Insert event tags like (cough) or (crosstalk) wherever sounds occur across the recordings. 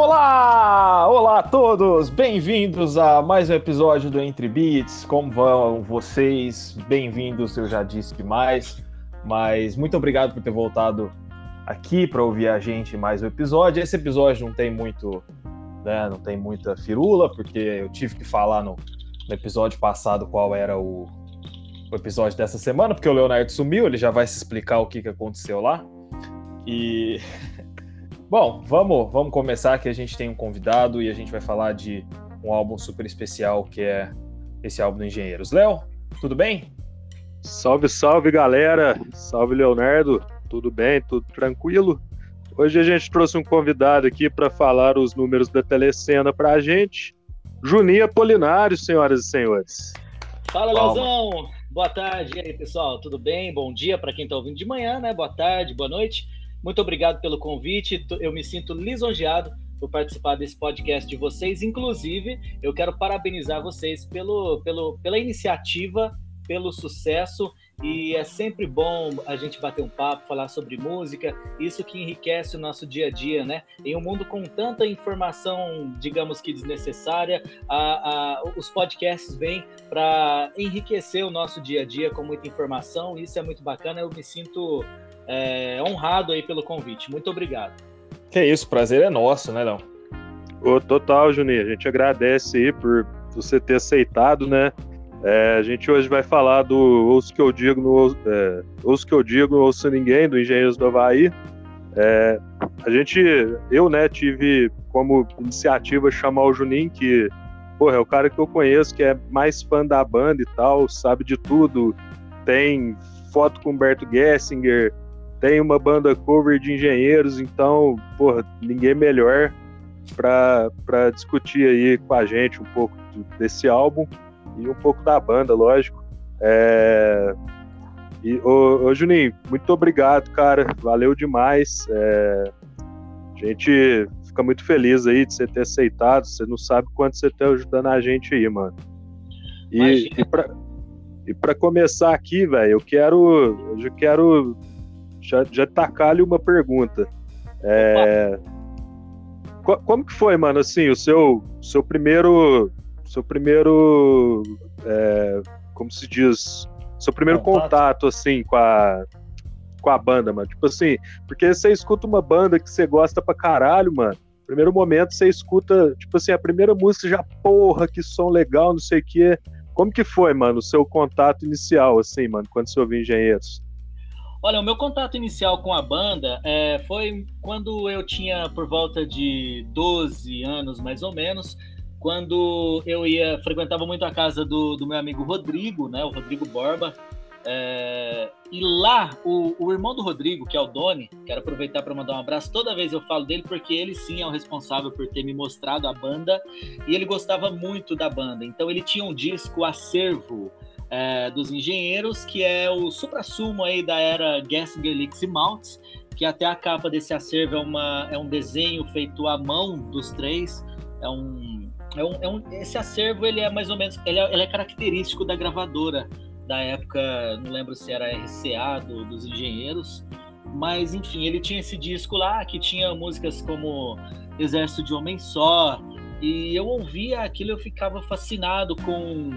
Olá! Olá a todos! Bem-vindos a mais um episódio do Entre Beats. Como vão vocês? Bem-vindos, eu já disse demais, mas muito obrigado por ter voltado aqui para ouvir a gente mais um episódio. Esse episódio não tem muito, né, não tem muita firula, porque eu tive que falar no, no episódio passado qual era o, o, episódio dessa semana, porque o Leonardo sumiu, ele já vai se explicar o que, que aconteceu lá. E (laughs) bom, vamos, vamos começar que a gente tem um convidado e a gente vai falar de um álbum super especial que é esse álbum do Engenheiros. Léo, tudo bem? Salve, salve, galera! Salve, Leonardo! Tudo bem? Tudo tranquilo? Hoje a gente trouxe um convidado aqui para falar os números da telecena para a gente. Juninho Apolinário, senhoras e senhores. Fala, Leozão! Boa tarde e aí, pessoal. Tudo bem? Bom dia para quem está ouvindo de manhã, né? Boa tarde, boa noite. Muito obrigado pelo convite. Eu me sinto lisonjeado por participar desse podcast de vocês. Inclusive, eu quero parabenizar vocês pelo, pelo, pela iniciativa, pelo sucesso e é sempre bom a gente bater um papo, falar sobre música, isso que enriquece o nosso dia a dia, né? Em um mundo com tanta informação, digamos que desnecessária, a, a, os podcasts vêm para enriquecer o nosso dia a dia com muita informação, isso é muito bacana, eu me sinto é, honrado aí pelo convite. Muito obrigado. Que isso, prazer é nosso, né, Léo? Ô, total, Juninho, a gente agradece aí por você ter aceitado, né? É, a gente hoje vai falar do Ouço que eu digo, no, é, Ouço que eu digo, Ouço ninguém, do Engenheiros do Havaí. É, a gente, eu, né, tive como iniciativa chamar o Juninho, que, porra, é o cara que eu conheço, que é mais fã da banda e tal, sabe de tudo, tem foto com Humberto Gessinger, tem uma banda cover de engenheiros, então, porra, ninguém melhor para discutir aí com a gente um pouco desse álbum e um pouco da banda, lógico. É... E, ô, ô, Juninho, muito obrigado, cara. Valeu demais. É... A gente fica muito feliz aí de você ter aceitado. Você não sabe quanto você está ajudando a gente aí, mano. E, e para e começar aqui, velho, eu quero. Eu quero já, já tacar-lhe uma pergunta. É, como que foi, mano, assim, o seu, seu primeiro seu primeiro, é, como se diz, seu primeiro contato. contato, assim, com a, com a banda, mano? Tipo assim, porque você escuta uma banda que você gosta pra caralho, mano, primeiro momento você escuta, tipo assim, a primeira música já, porra, que som legal, não sei o quê. Como que foi, mano, o seu contato inicial, assim, mano, quando você ouviu Engenheiros? Olha, o meu contato inicial com a banda é, foi quando eu tinha por volta de 12 anos, mais ou menos quando eu ia frequentava muito a casa do, do meu amigo Rodrigo, né, o Rodrigo Borba, é, e lá o, o, irmão do Rodrigo, que é o Doni, quero aproveitar para mandar um abraço. Toda vez eu falo dele porque ele sim é o responsável por ter me mostrado a banda e ele gostava muito da banda. Então ele tinha um disco acervo é, dos engenheiros que é o supra-sumo aí da era Gessinger Lix e Maltz, que até a capa desse acervo é, uma, é um desenho feito à mão dos três. É um é um, é um, esse acervo ele é mais ou menos ele é, ele é, característico da gravadora da época não lembro se era RCA do, dos engenheiros mas enfim ele tinha esse disco lá que tinha músicas como Exército de Homem Só e eu ouvia aquilo eu ficava fascinado com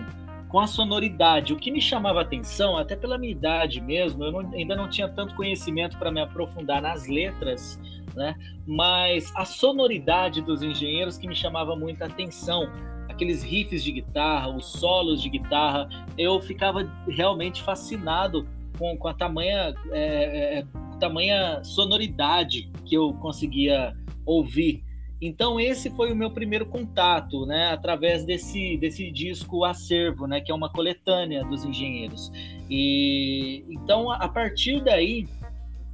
com a sonoridade o que me chamava atenção até pela minha idade mesmo eu não, ainda não tinha tanto conhecimento para me aprofundar nas letras né? Mas a sonoridade dos engenheiros que me chamava muita atenção, aqueles riffs de guitarra, os solos de guitarra, eu ficava realmente fascinado com, com a tamanha, é, é, tamanha sonoridade que eu conseguia ouvir. Então esse foi o meu primeiro contato, né, através desse, desse disco Acervo, né, que é uma coletânea dos engenheiros. E então a partir daí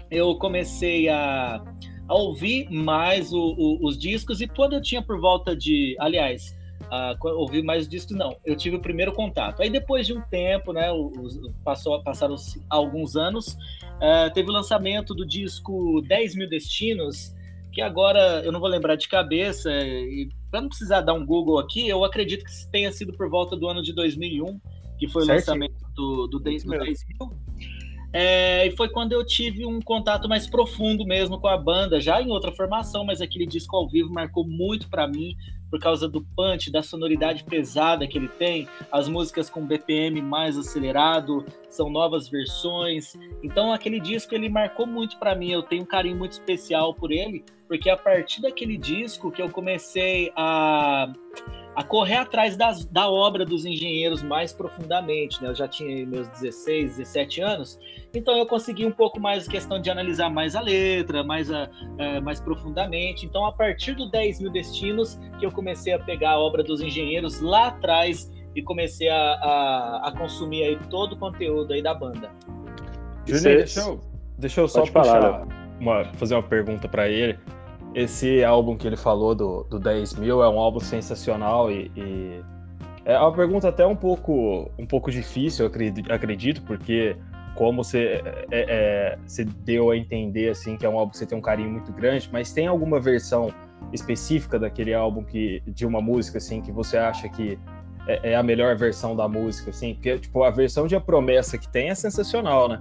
eu comecei a, a ouvir mais o, o, os discos e quando eu tinha por volta de, aliás, uh, ouvir mais discos não, eu tive o primeiro contato. Aí depois de um tempo, né, os, passou, passaram alguns anos, uh, teve o lançamento do disco 10 Mil Destinos, que agora eu não vou lembrar de cabeça, e para não precisar dar um Google aqui, eu acredito que tenha sido por volta do ano de 2001, que foi certo. o lançamento do, do 10 Mil. É, e foi quando eu tive um contato mais profundo mesmo com a banda, já em outra formação, mas aquele disco ao vivo marcou muito para mim por causa do punch, da sonoridade pesada que ele tem, as músicas com BPM mais acelerado, são novas versões. Então aquele disco ele marcou muito para mim, eu tenho um carinho muito especial por ele, porque a partir daquele disco que eu comecei a a correr atrás das, da obra dos engenheiros mais profundamente. Né? Eu já tinha meus 16, 17 anos, então eu consegui um pouco mais questão de analisar mais a letra, mais, a, é, mais profundamente. Então, a partir do 10 mil destinos, que eu comecei a pegar a obra dos engenheiros lá atrás e comecei a, a, a consumir aí todo o conteúdo aí da banda. Juninho, deixa eu, deixa eu só puxar uma, fazer uma pergunta para ele esse álbum que ele falou do, do 10 mil é um álbum sensacional e, e, é uma pergunta até um pouco, um pouco difícil, eu acredito, acredito porque como você, é, é, você deu a entender assim que é um álbum que você tem um carinho muito grande, mas tem alguma versão específica daquele álbum que de uma música assim que você acha que é, é a melhor versão da música assim? Porque tipo a versão de A Promessa que tem é sensacional, né?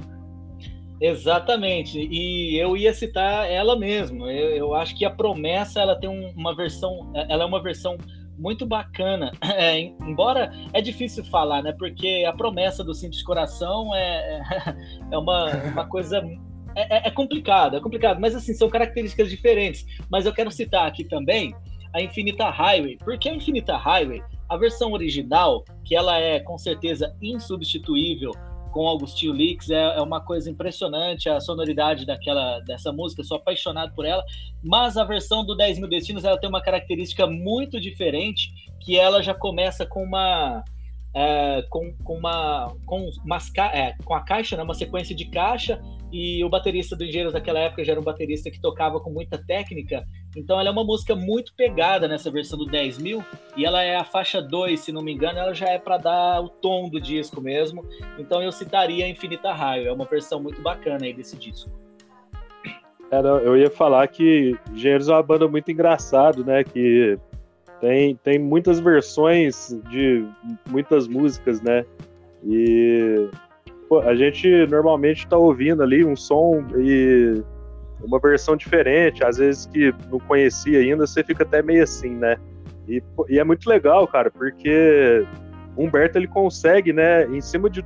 Exatamente, e eu ia citar ela mesmo. Eu, eu acho que a promessa ela tem um, uma versão, ela é uma versão muito bacana. (laughs) É, embora é difícil falar, né? Porque a promessa do Simples Coração é, (laughs) é uma, uma coisa é, é, é complicado, é complicado, mas assim são características diferentes. Mas eu quero citar aqui também a Infinita Highway, porque a Infinita Highway, a versão original, que ela é com certeza insubstituível com Augustinho Lix é, é, uma coisa impressionante a sonoridade daquela dessa música, sou apaixonado por ela. Mas a versão do 10 mil destinos ela tem uma característica muito diferente, que ela já começa com uma é, com, com, uma com, umas, é, com a caixa, né, uma sequência de caixa e o baterista do Engenheiros daquela época já era um baterista que tocava com muita técnica então ela é uma música muito pegada nessa versão do 10 mil, e ela é a faixa 2, se não me engano, ela já é para dar o tom do disco mesmo. Então eu citaria Infinita Raio, é uma versão muito bacana aí desse disco. É, eu ia falar que Engenheiros é uma banda muito engraçado, né? Que tem, tem muitas versões de muitas músicas, né? E pô, a gente normalmente está ouvindo ali um som e uma versão diferente, às vezes que não conhecia ainda, você fica até meio assim, né? E, e é muito legal, cara, porque Humberto ele consegue, né, em cima de,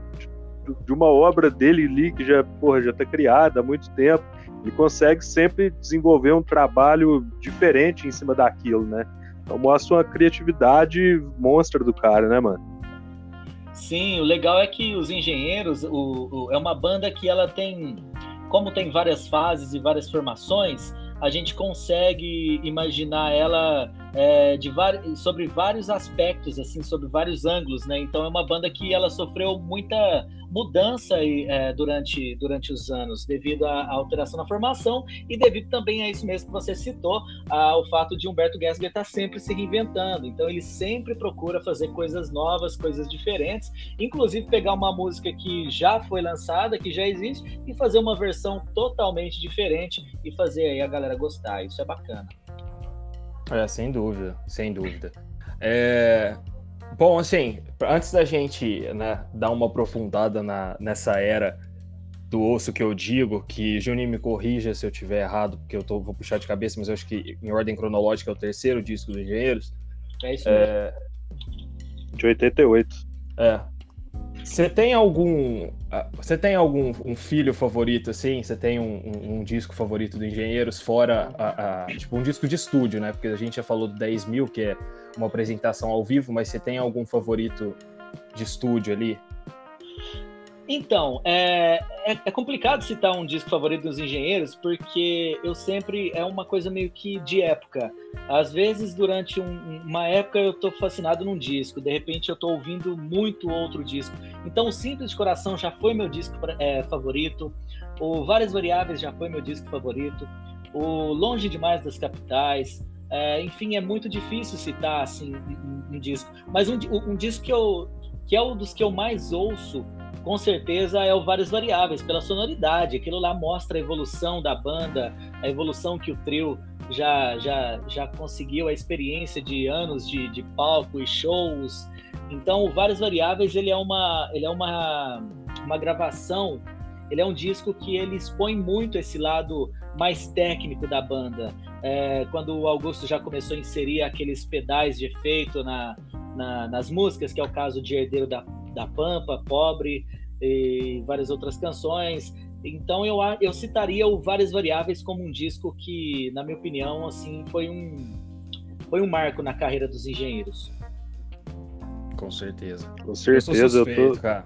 de uma obra dele ali que já, porra, já tá criada há muito tempo, ele consegue sempre desenvolver um trabalho diferente em cima daquilo, né? Então mostra uma criatividade monstra do cara, né, mano? Sim, o legal é que os engenheiros, o, o, é uma banda que ela tem como tem várias fases e várias formações, a gente consegue imaginar ela é, de sobre vários aspectos, assim, sobre vários ângulos, né? Então é uma banda que ela sofreu muita mudança é, durante, durante os anos, devido à, alteração na formação e devido também a isso mesmo que você citou, ao fato de Humberto Gessler estar tá sempre se reinventando. Então ele sempre procura fazer coisas novas, coisas diferentes, inclusive pegar uma música que já foi lançada, que já existe, e fazer uma versão totalmente diferente e fazer aí a galera gostar. Isso é bacana. É, sem dúvida, sem dúvida. É, Bom, assim, antes da gente né, dar uma aprofundada na, nessa era do osso que eu digo, que Juninho me corrija se eu tiver errado, porque eu tô, vou puxar de cabeça, mas eu acho que em ordem cronológica é o terceiro disco dos Engenheiros. É isso mesmo. É... De 88. É. Você tem algum. Você tem algum um filho favorito, assim? Você tem um, um, um, disco favorito do Engenheiros, fora a, a, Tipo, um disco de estúdio, né? Porque a gente já falou do 10 mil, que é uma apresentação ao vivo, mas você tem algum favorito de estúdio ali? Então, é, é, é, complicado citar um disco favorito dos engenheiros, porque eu sempre. É uma coisa meio que de época. Às vezes, durante um, uma época, eu estou fascinado num disco, de repente, eu estou ouvindo muito outro disco. Então, o Simples de Coração já foi meu disco é, favorito, o Várias Variáveis já foi meu disco favorito, o Longe Demais das Capitais, é, enfim, é muito difícil citar assim um, um disco. Mas um, um, disco que, eu, que é um dos que eu mais ouço, com certeza, é o Várias Variáveis, pela sonoridade. Aquilo lá mostra a evolução da banda, a evolução que o trio já, já, já conseguiu, a experiência de anos de, de palco e shows. Então, o Várias Variáveis ele é uma, ele é uma, uma gravação ele é um disco que ele expõe muito esse lado mais técnico da banda. É, quando o Augusto já começou a inserir aqueles pedais de efeito na, na, nas músicas, que é o caso de Herdeiro da, da Pampa, Pobre e várias outras canções. Então eu, eu citaria o Várias Variáveis como um disco que, na minha opinião, assim, foi um, foi um marco na carreira dos engenheiros. Com certeza. Com certeza, eu, suspeito, eu tô. Cara.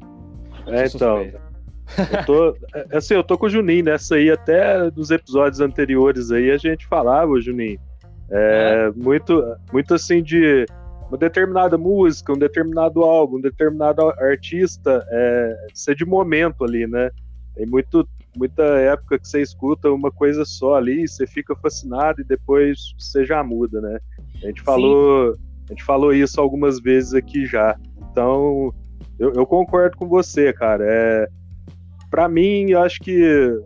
É, então. Eu tô, é, assim, eu tô com o Juninho nessa aí, até nos episódios anteriores aí a gente falava, Juninho. É, é. Muito, muito assim de uma determinada música, um determinado álbum, um determinado artista, é, ser de momento ali, né? Tem muito, muita época que você escuta uma coisa só ali, você fica fascinado e depois você já muda, né? A gente falou, a gente falou isso algumas vezes aqui já. Então, eu, eu concordo com você, cara. É, para mim, eu acho que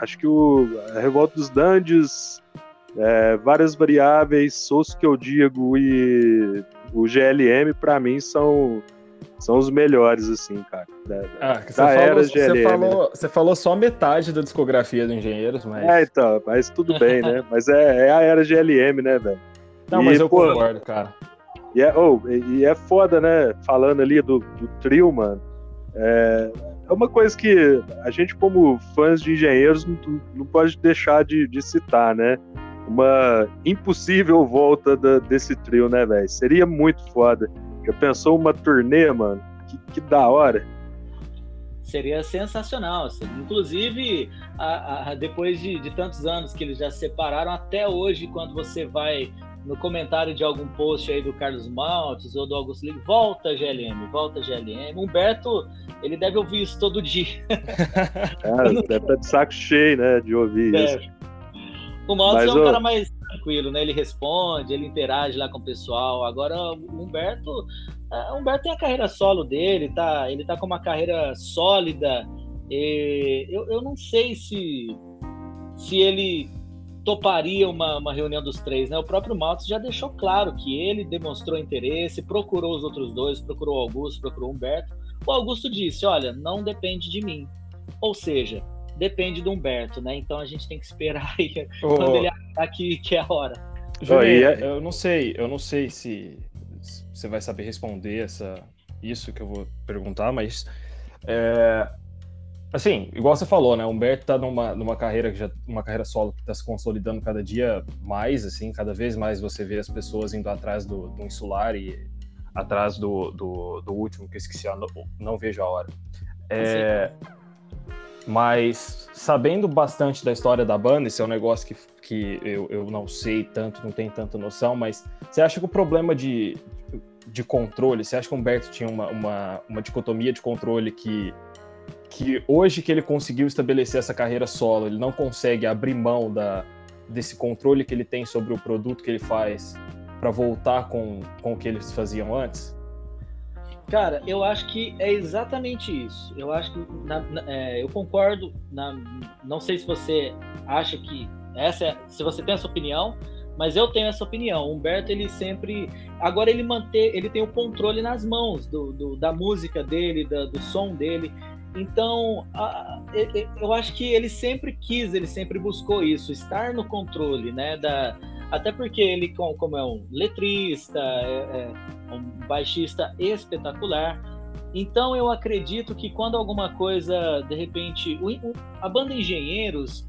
acho que o a Revolta dos Dandes, é, várias variáveis, Souço que eu digo e o GLM, para mim, são são os melhores, assim, cara. Da, ah, você, da falou, você, falou, né? você falou só metade da discografia do Engenheiros, mas. É, então, mas tudo bem, né? (laughs) Mas é, é a era GLM, né, velho? Não, e, mas eu pô, concordo, cara. E é, oh, e é foda, né? Falando ali do, do trio, mano. É, é uma coisa que a gente, como fãs de engenheiros, não, não pode deixar de, de citar, né? Uma impossível volta da, desse trio, né, velho? Seria muito foda. Já pensou uma turnê, mano? Que, que da hora. Seria sensacional. Assim. Inclusive, a, a, depois de, de tantos anos que eles já se separaram, até hoje, quando você vai no comentário de algum post aí do Carlos Maltes ou do Augusto Ligue, volta GLM, volta GLM. Humberto, ele deve ouvir isso todo dia. (laughs) Cara, deve estar de saco cheio, né, de ouvir isso. O Maltes é um cara mais tranquilo, né? Ele responde, ele interage lá com o pessoal. Agora, o Humberto, uh, Humberto tem a carreira solo dele, tá? Ele tá com uma carreira sólida. eu, eu não sei se, se ele toparia uma, uma reunião dos três, né? O próprio Maltz já deixou claro que ele demonstrou interesse, procurou os outros dois, procurou o Augusto, procurou o Humberto. O Augusto disse: Olha, não depende de mim. Ou seja, depende do Humberto, né? Então a gente tem que esperar aí (laughs) oh. quando ele achar que, que é a hora. Juninho, eu não sei, eu não sei se você vai saber responder essa, isso que eu vou perguntar, mas é, assim, igual você falou, né? O Humberto tá numa, numa carreira que já uma carreira solo que está se consolidando cada dia mais, assim, cada vez mais você vê as pessoas indo atrás do, do insular e atrás do, do, do último que eu esqueci, não, não vejo a hora. É, mas sabendo bastante da história da banda, esse é um negócio que, que eu, eu não sei tanto, não tenho tanta noção, mas você acha que o problema de, de controle, você acha que o Humberto tinha uma, uma, uma dicotomia de controle que, que hoje que ele conseguiu estabelecer essa carreira solo, ele não consegue abrir mão da, desse controle que ele tem sobre o produto que ele faz para voltar com, com o que eles faziam antes? Cara, eu acho que é exatamente isso. Eu acho que na, na, é, eu concordo. Na, não sei se você acha que essa, é, se você tem essa opinião, mas eu tenho essa opinião. O Humberto ele sempre, agora ele manter, ele tem o controle nas mãos do, do da música dele, da, do som dele. Então, a, eu acho que ele sempre quis, ele sempre buscou isso, estar no controle, né? Da, até porque ele, como é um letrista, é, é um baixista espetacular, então eu acredito que quando alguma coisa, de repente, o, o, a banda Engenheiros,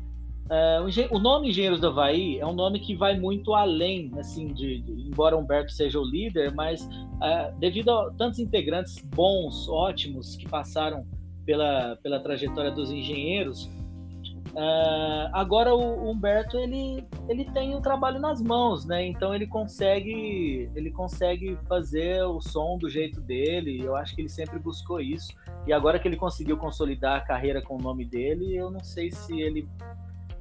uh, o, o, nome Engenheiros do Havaí é um nome que vai muito além, assim, de, de embora Humberto seja o líder, mas uh, devido a tantos integrantes bons, ótimos, que passaram pela, pela trajetória dos Engenheiros, Uh, agora o Humberto ele, ele tem o trabalho nas mãos, né? Então ele consegue ele consegue fazer o som do jeito dele. Eu acho que ele sempre buscou isso. E agora que ele conseguiu consolidar a carreira com o nome dele, eu não sei se ele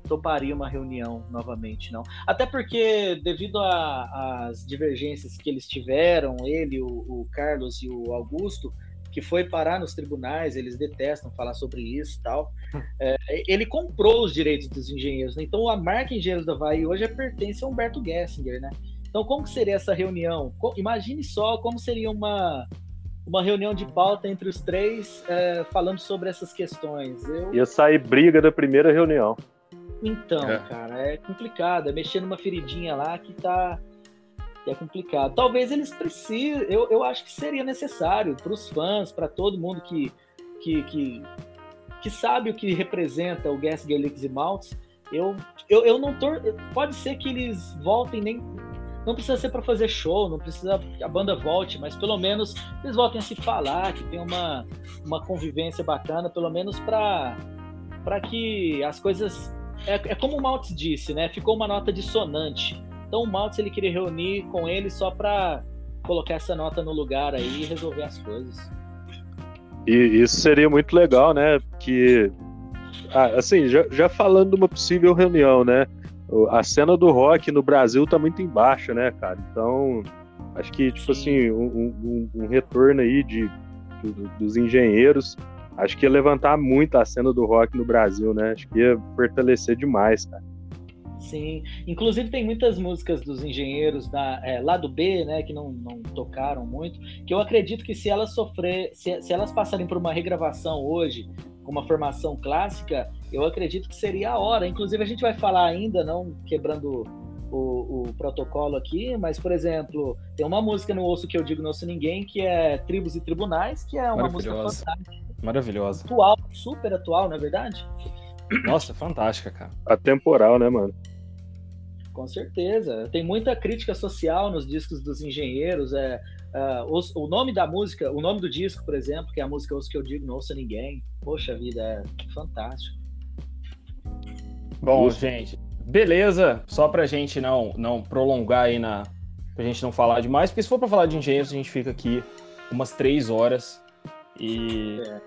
toparia uma reunião novamente, não. Até porque devido às divergências que eles tiveram, ele, o, o Carlos e o Augusto, que foi parar nos tribunais, eles detestam falar sobre isso e tal. É, ele comprou os direitos dos engenheiros, né? então a marca Engenheiros da Havaí hoje é pertence a Humberto Gessinger, né? Então como que seria essa reunião? Imagine só como seria uma uma reunião de pauta entre os três é, falando sobre essas questões. Eu... Ia sair briga da primeira reunião. Então, é. cara, é complicado. É mexer numa feridinha lá que tá. É complicado. Talvez eles precisem. Eu, eu acho que seria necessário para os fãs, para todo mundo que, que, que, que, sabe o que representa o Gas Galix e Maltz. Eu, eu, eu não tor... Pode ser que eles voltem nem não precisa ser para fazer show, não precisa que a banda volte, mas pelo menos eles voltem a se falar, que tem uma, uma convivência bacana, pelo menos para que as coisas. É, é como o Maltz disse, né? Ficou uma nota dissonante. Então o Maltz ele queria reunir com ele só para colocar essa nota no lugar aí e resolver as coisas. E isso seria muito legal, né? Que, ah, assim, já, já falando de uma possível reunião, né? a cena do rock no Brasil tá muito embaixo, né, cara? Então, acho que, tipo Sim. assim, um, um, um, retorno aí de, de, dos engenheiros, acho que ia levantar muito a cena do rock no Brasil, né? Acho que ia fortalecer demais, cara. Sim, inclusive tem muitas músicas dos engenheiros da é, lado B, né, que não, não tocaram muito, que eu acredito que se elas sofrer, se, se elas passarem por uma regravação hoje, com uma formação clássica, eu acredito que seria a hora. Inclusive, a gente vai falar ainda, não quebrando o, o, protocolo aqui, mas, por exemplo, tem uma música no Osso que eu digo Não Sou Ninguém, que é Tribos e Tribunais, que é uma música fantástica. Maravilhosa. Atual, super atual, não é verdade? Nossa, fantástica, cara. Atemporal, né, mano? Com certeza. Tem muita crítica social nos discos dos engenheiros. É, uh, os, o nome da música, o nome do disco, por exemplo, que é a música Osso que eu digo Não Ouça Ninguém. Poxa vida, é fantástico. Bom, Isso. gente, beleza. Só pra gente não, não prolongar aí na. Pra gente não falar demais, porque se for pra falar de engenheiros, a gente fica aqui umas três horas. E. É.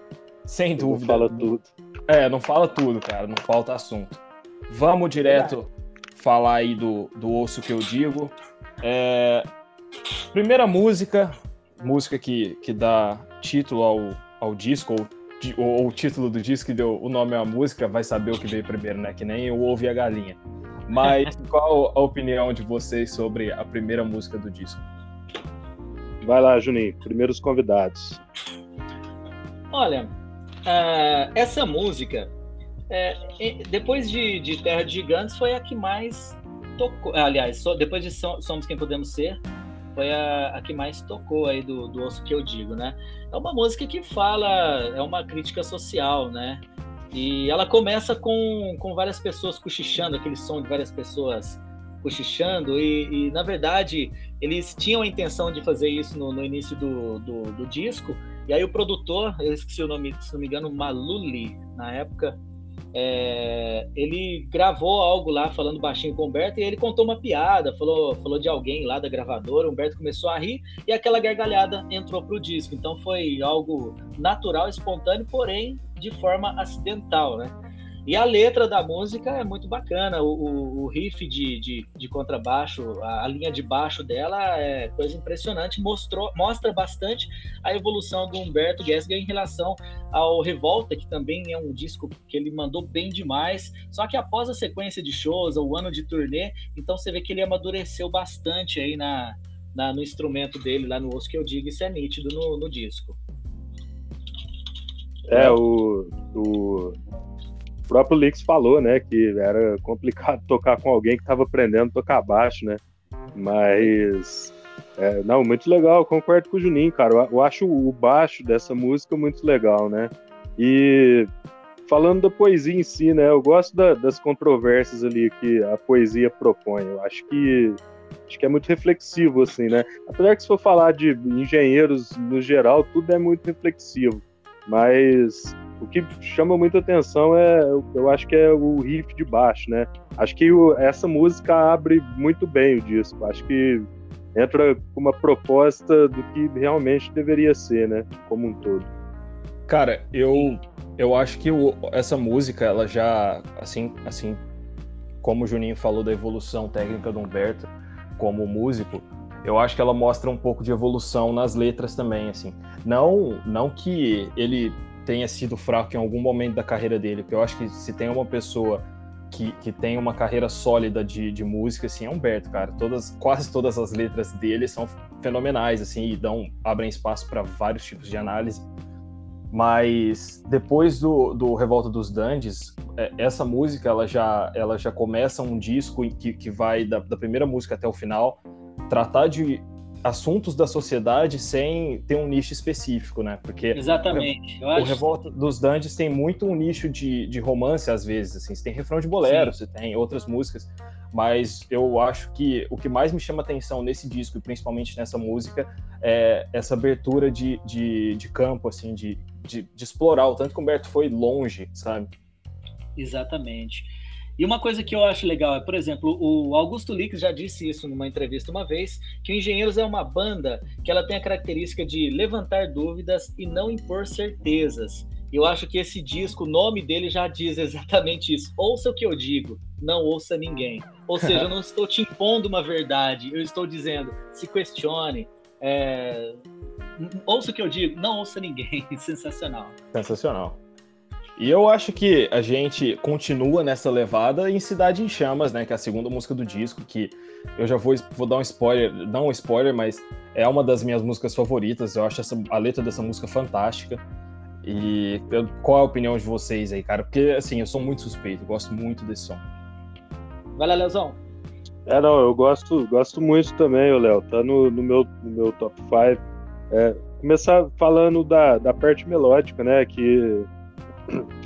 Sem dúvida. Não fala tudo. É, não fala tudo, cara. Não falta assunto. Vamos direto falar aí do, do osso que eu digo. É, primeira música, música que, que dá título ao, ao disco, ou ou o título do disco que deu o nome à música, vai saber o que veio primeiro, né? Que nem o ovo e a galinha. Mas (laughs) qual a opinião de vocês sobre a primeira música do disco? Vai lá, Juninho, primeiros convidados. Olha, uh, essa música, uh, depois de, de, Terra de Gigantes, foi a que mais tocou. Aliás, depois de Somos Quem Podemos Ser, foi a, a que mais tocou aí do, do osso que eu digo, né? É uma música que fala, é uma crítica social, né? E ela começa com, com várias pessoas cochichando, aquele som de várias pessoas cochichando, e, e na verdade eles tinham a intenção de fazer isso no, no início do, do, do, disco, e aí o produtor, eu esqueci o nome, se não me engano, Maluli, na época, é, ele gravou algo lá falando baixinho com o Humberto e ele contou uma piada, falou, falou de alguém lá da gravadora, o Humberto começou a rir e aquela gargalhada entrou pro disco. Então foi algo natural, espontâneo, porém de forma acidental, né? E a letra da música é muito bacana, o, o, riff de, de, de, contrabaixo, a, a, linha de baixo dela é coisa impressionante, mostrou, mostra bastante a evolução do Humberto Gessinger em relação ao Revolta, que também é um disco que ele mandou bem demais, só que após a sequência de shows, o ano de turnê, então você vê que ele amadureceu bastante aí na, na no instrumento dele, lá no osso que eu digo, isso é nítido no, no disco. É, o, o, próprio Lix falou, né, que era complicado (laughs) tocar com alguém que estava aprendendo a tocar baixo, né? Mas é, não, muito legal, concordo com o Juninho, cara. Eu, eu, acho o baixo dessa música muito legal, né? E falando da poesia em si, né? Eu gosto da, das controvérsias ali que a poesia propõe. Eu acho que acho que é muito reflexivo, assim, né? Apesar que se for falar de engenheiros no geral, tudo é muito reflexivo. Mas o que chama muita atenção é, eu acho que é o riff de baixo, né? Acho que o, essa música abre muito bem o disco. Acho que entra com uma proposta do que realmente deveria ser, né? Como um todo. Cara, eu eu acho que o, essa música, ela já, assim, assim como o Juninho falou da evolução técnica do Humberto como músico, eu acho que ela mostra um pouco de evolução nas letras também, assim. Não, não que ele tenha sido fraco em algum momento da carreira dele, porque eu acho que se tem uma pessoa que, que tem uma carreira sólida de, de música, assim, é Humberto, cara. Todas, quase todas as letras dele são fenomenais, assim, e dão, abrem espaço para vários tipos de análise. Mas depois do, do Revolta dos Dandes, é, essa música ela já, ela já começa um disco que, que vai da, da primeira música até o final tratar de assuntos da sociedade sem ter um nicho específico, né? Porque Exatamente. o, o Revolta dos Dandes tem muito um nicho de, de romance, às vezes, assim. Você tem refrão de bolero, Sim. você tem outras músicas, mas eu acho que o que mais me chama atenção nesse disco, e principalmente nessa música, é essa abertura de, de, de campo, assim, de, de, de explorar o tanto que o Humberto foi longe, sabe? Exatamente. E uma coisa que eu acho legal é, por exemplo, o Augusto Lix já disse isso numa entrevista uma vez, que o Engenheiros é uma banda que ela tem a característica de levantar dúvidas e não impor certezas. Eu acho que esse disco, o nome dele já diz exatamente isso. Ouça o que eu digo, não ouça ninguém. Ou seja, eu não estou te impondo uma verdade, eu estou dizendo, se questione, é... ouça o que eu digo, não ouça ninguém. (laughs) Sensacional. Sensacional. E eu acho que a gente continua nessa levada em Cidade em Chamas, né? Que é a segunda música do disco, que eu já vou, vou dar um spoiler, não um spoiler, mas é uma das minhas músicas favoritas. Eu acho essa, a letra dessa música fantástica. E eu, qual é a opinião de vocês aí, cara? Porque, assim, eu sou muito suspeito, gosto muito desse som. Vai lá, Leozão. É, não, eu gosto, gosto muito também, Léo. Tá no, no, meu, no meu top 5. É, começar falando da, da parte melódica, né? Que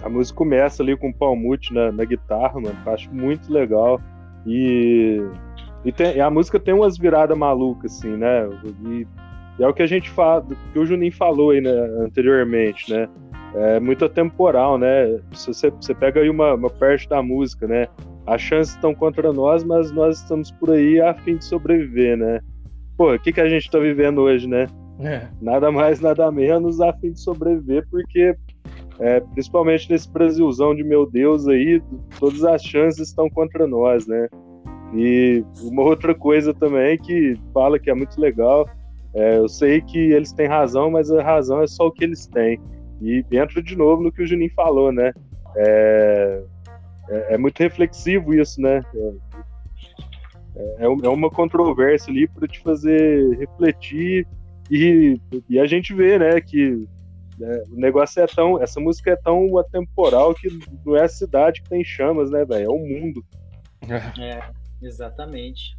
a música começa ali com o Palmute na, na guitarra, mano. Eu acho muito legal. E, e, tem, a música tem umas viradas malucas, assim, né? E, e, é o que a gente fala, que o Juninho falou aí né, anteriormente, né? É muito atemporal, né? Você, você pega aí uma, uma parte da música, né? As chances estão contra nós, mas nós estamos por aí a fim de sobreviver, né? Pô, o que, que a gente tá vivendo hoje, né? É. Nada mais, nada menos a fim de sobreviver, porque é, principalmente nesse Brasilzão de meu Deus aí, todas as chances estão contra nós, né? E uma outra coisa também que fala que é muito legal, é, eu sei que eles têm razão, mas a razão é só o que eles têm. E entra de novo no que o Juninho falou, né? É, é, é muito reflexivo isso, né? É, é, é uma controvérsia ali para te fazer refletir e, e a gente vê, né, que é, o negócio é tão. Essa música é tão atemporal que não é a cidade que tem chamas, né, velho? É o mundo. É, exatamente.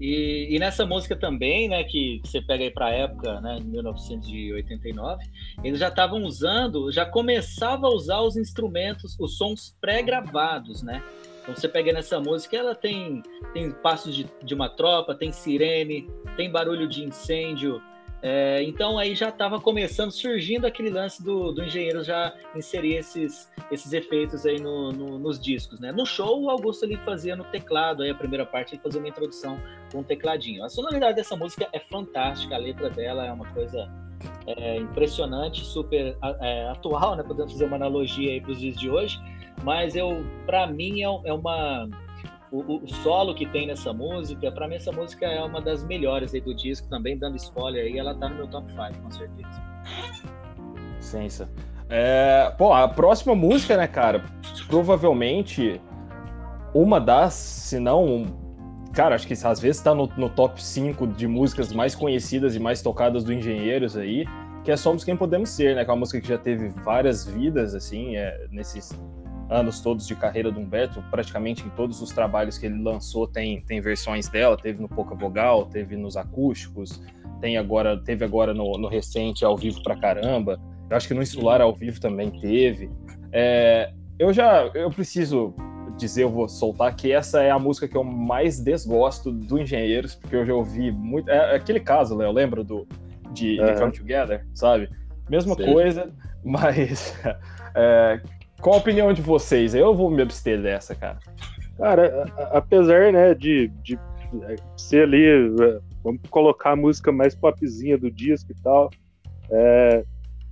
E, e, nessa música também, né, que, você pega aí para a época, né, 1989, eles já estavam usando, já começava a usar os instrumentos, os sons pré-gravados, né? Então você pega nessa música, ela tem, tem passos de, de uma tropa, tem sirene, tem barulho de incêndio, é, então aí já estava começando, surgindo aquele lance do, do engenheiro já inserir esses, esses efeitos aí no, no, nos discos, né? No show, o Augusto ele fazia no teclado, aí a primeira parte ele fazia uma introdução com um tecladinho. A sonoridade dessa música é fantástica, a letra dela é uma coisa é, impressionante, super é, atual, né? Podemos fazer uma analogia aí para os dias de hoje, mas eu, para mim, é, é uma o, o, solo que tem nessa música, para mim essa música é uma das melhores aí do disco, também dando spoiler aí, ela tá no meu top 5, com certeza. Sensa. É, pô, a próxima música, né, cara, provavelmente uma das, se não, cara, acho que às vezes tá no, no top 5 de músicas mais conhecidas e mais tocadas do Engenheiros aí, que é Somos Quem Podemos Ser, né, que é uma música que já teve várias vidas, assim, é, nesses anos todos de carreira do Humberto, praticamente em todos os trabalhos que ele lançou tem, tem versões dela, teve no Pouca Vogal, teve nos acústicos, tem agora, teve agora no, no recente ao vivo pra caramba. Eu acho que no Insular ao vivo também teve. É, eu já, eu preciso dizer, eu vou soltar que essa é a música que eu mais desgosto do Engenheiros, porque eu já ouvi muito. É aquele caso, Léo, lembra do de, uhum. de Come Together, sabe? Mesma Sim. coisa, (laughs) mas é, qual a opinião de vocês? Eu vou me abster dessa, cara. Cara, apesar, né, de, de ser ali, é, vamos colocar a música mais popzinha do disco e tal, é,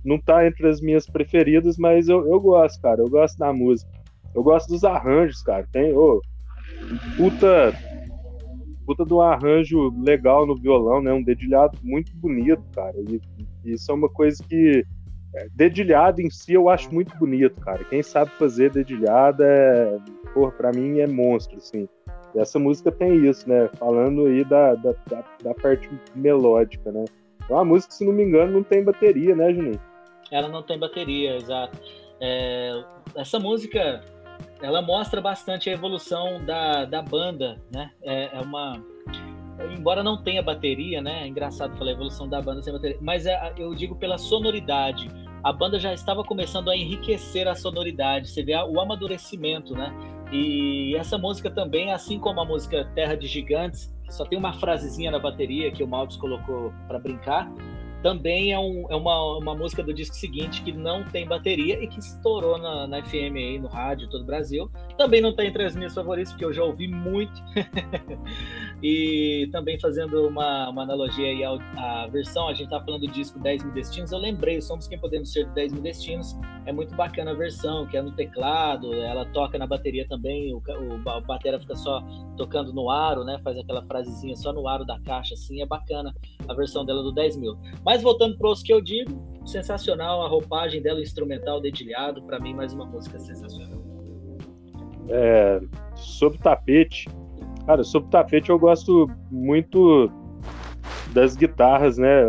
não tá entre as minhas preferidas, mas eu, eu gosto, cara, eu gosto da música. Eu gosto dos arranjos, cara. Tem, oh, puta, puta de um arranjo legal no violão, né? Um dedilhado muito bonito, cara. E, isso é uma coisa que dedilhado em si eu acho muito bonito, cara. Quem sabe fazer dedilhada, é, porra, pra mim é monstro, assim. E essa música tem isso, né? Falando aí da, da, da, da parte melódica, né? É uma música, se não me engano, não tem bateria, né, Juninho? Ela não tem bateria, exato. É, essa música, ela mostra bastante a evolução da, da banda, né? É, é uma embora não tenha bateria, né? É engraçado falar a evolução da banda sem bateria, mas é, eu digo pela sonoridade. A banda já estava começando a enriquecer a sonoridade, você vê o amadurecimento, né? E essa música também, assim como a música Terra de Gigantes, só tem uma frasezinha na bateria que o Maltz colocou para brincar, também é, um, é uma, uma música do disco seguinte que não tem bateria e que estourou na, na FM aí, no rádio, todo o Brasil. Também não está entre as minhas favoritas, porque eu já ouvi muito. (laughs) e também fazendo uma, uma analogia aí à, à versão, a gente tá falando do disco 10 Mil Destinos, eu lembrei, Somos Quem Podemos Ser de 10 Mil Destinos, é muito bacana a versão, que é no teclado, ela toca na bateria também, o, o, o batera fica só tocando no aro, né, faz aquela frasezinha só no aro da caixa, assim, é bacana a versão dela do 10 mil. Mas voltando para os que eu digo, sensacional a roupagem dela, o instrumental dedilhado, para mim mais uma música sensacional. É, sobre o tapete, cara, sobre o tapete eu gosto muito das guitarras, né?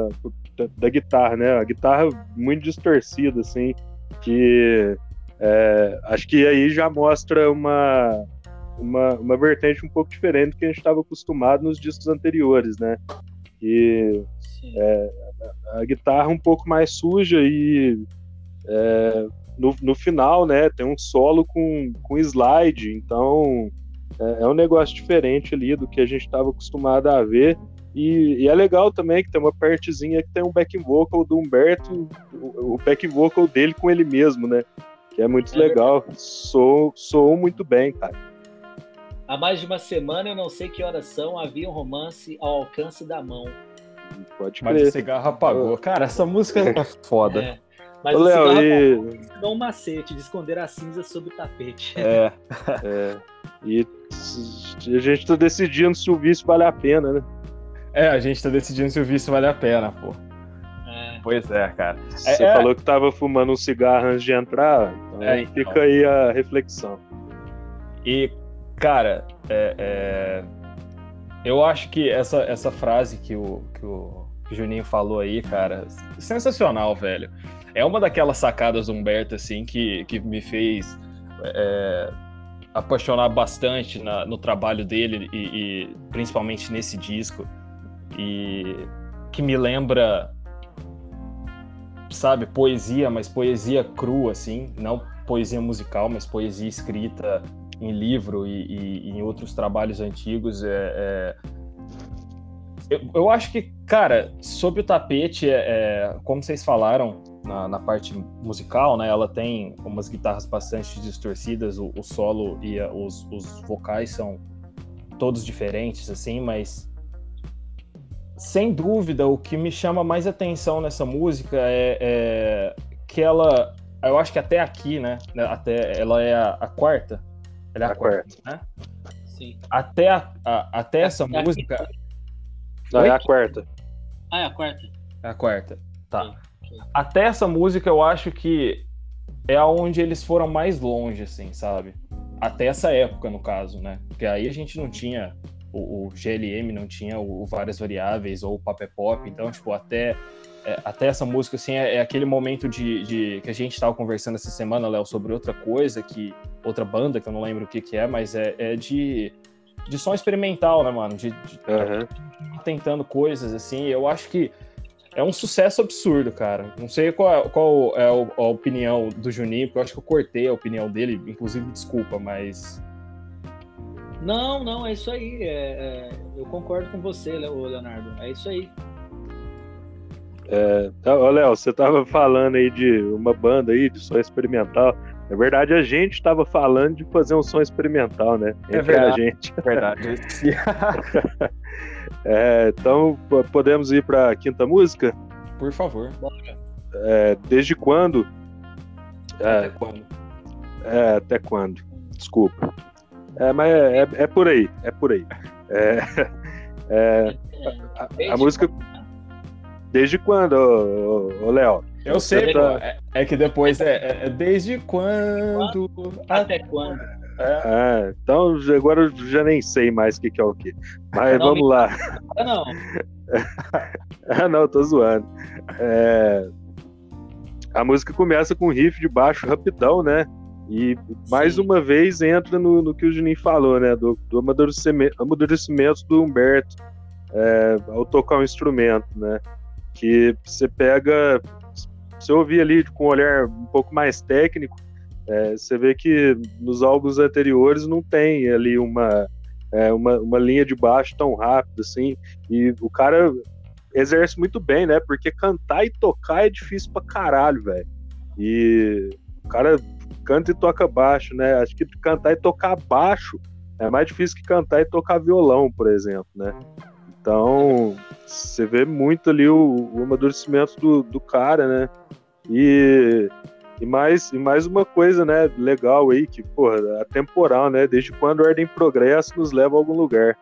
Da, da guitarra, né? A guitarra muito distorcida, assim, que é, acho que aí já mostra uma, uma, uma vertente um pouco diferente do que a gente estava acostumado nos discos anteriores, né? E é, a guitarra um pouco mais suja e é, no, no final, né, tem um solo com, com slide, então é, é um negócio diferente ali do que a gente estava acostumado a ver. E, e, é legal também que tem uma partezinha que tem um back vocal do Humberto, o, o back vocal dele com ele mesmo, né? Que é muito é legal. Sou, sou muito bem, cara. Há mais de uma semana, eu não sei que horas são, havia um romance ao alcance da mão. Pode crer. Mas o cigarro apagou. Cara, essa música é (laughs) foda. É. Mas Ô, o Léo, e... dá um macete de esconder a cinza sob o tapete. É. (laughs) é. E a gente tá decidindo se o vício vale a pena, né? É, a gente tá decidindo se o vício vale a pena, pô. É. Pois é, cara. Você é, falou que tava fumando um cigarro antes de entrar, então é, então. fica aí a reflexão. E, cara, é, é eu acho que essa, essa frase que o, que o Juninho falou aí, cara, sensacional, velho. É uma daquelas sacadas do Humberto, assim, que, que me fez é, apaixonar bastante na, no trabalho dele e, e, principalmente nesse disco. E que me lembra, sabe, poesia, mas poesia crua, assim, não poesia musical, mas poesia escrita em livro e, e, em outros trabalhos antigos. É, é... Eu, eu, acho que, cara, sobre o tapete, é, é, como vocês falaram na, na, parte musical, né? Ela tem umas guitarras bastante distorcidas, o, o solo e a, os, os vocais são todos diferentes, assim, mas sem dúvida o que me chama mais atenção nessa música é, é que ela, eu acho que até aqui, né? Até ela é a, a quarta é a, quarta, quarta, né? Sim. Até, a, a até essa é música. Não, é a quarta. Ah, é a quarta. É a quarta. Tá. Sim. Até essa música eu acho que é aonde eles foram mais longe, assim, sabe? Até essa época, no caso, né? Porque aí a gente não tinha o, o GLM, não tinha o, o várias variáveis ou o Pop Pop, então, tipo, até é, até essa música, assim, é, é aquele momento de, de, que a gente estava conversando essa semana, Léo, sobre outra coisa, que outra banda, que eu não lembro o que que é, mas é, é de, de som experimental, né, mano? De, de uhum. tentando coisas, assim, eu acho que é um sucesso absurdo, cara. Não sei qual, qual é a opinião do Juninho, porque eu acho que eu cortei a opinião dele, inclusive, desculpa, mas... Não, não, é isso aí. É, é, eu concordo com você, Leonardo. É isso aí. É, tá, Léo, você tava falando aí de uma banda aí de som experimental. Na verdade, a gente estava falando de fazer um som experimental, né? É Entre é verdade, a gente. É verdade. (laughs) é, então, podemos ir para a quinta música? Por favor. É, desde quando? É, até quando? É, até quando? Desculpa. É, mas é, é, é por aí, é por aí. É, (laughs) a, a música Desde quando, ô, Léo? Eu sei, tá... é, é, que depois é, é, é desde quando. Até quando? É. é. então agora eu já nem sei mais o que, que é o que. Mas não, vamos lá. Não. (laughs) ah, não, tô zoando. É... A música começa com um riff de baixo rapidão, né? E mais Sim. uma vez entra no, no, que o Juninho falou, né? Do, do amadurecimento, amadurecimento do Humberto é, ao tocar um instrumento, né? Que você pega, você ouvir ali com um olhar um pouco mais técnico, é, você vê que nos álbuns anteriores não tem ali uma, é, uma, uma linha de baixo tão rápida assim, e o cara exerce muito bem, né? Porque cantar e tocar é difícil pra caralho, velho. E o cara canta e toca baixo, né? Acho que cantar e tocar baixo é mais difícil que cantar e tocar violão, por exemplo, né? Então, você vê muito ali o, o amadurecimento do, do cara, né? E, e, mais, e mais uma coisa, né, legal aí, que, porra, a temporal, né? Desde quando a Ordem Progresso nos leva a algum lugar.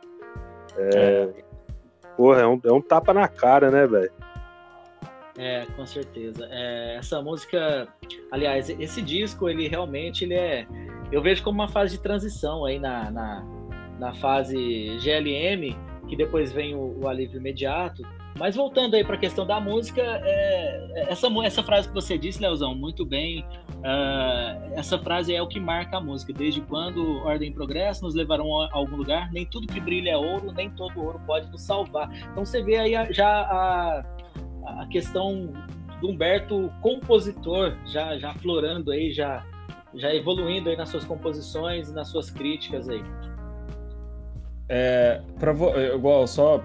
É, é. Porra, é um, é um tapa na cara, né, velho? É, com certeza. É, essa música, aliás, esse disco, ele realmente ele é. Eu vejo como uma fase de transição aí na, na, na fase GLM, que depois vem o, o alívio imediato. Mas voltando aí para a questão da música, é, essa, essa frase que você disse, Leozão, muito bem. Uh, essa frase é o que marca a música. Desde quando Ordem e Progresso nos levarão a, a algum lugar, nem tudo que brilha é ouro, nem todo ouro pode nos salvar. Então você vê aí a, já a, a questão do Humberto compositor já já florando aí, já já evoluindo aí nas suas composições e nas suas críticas aí. É, para igual só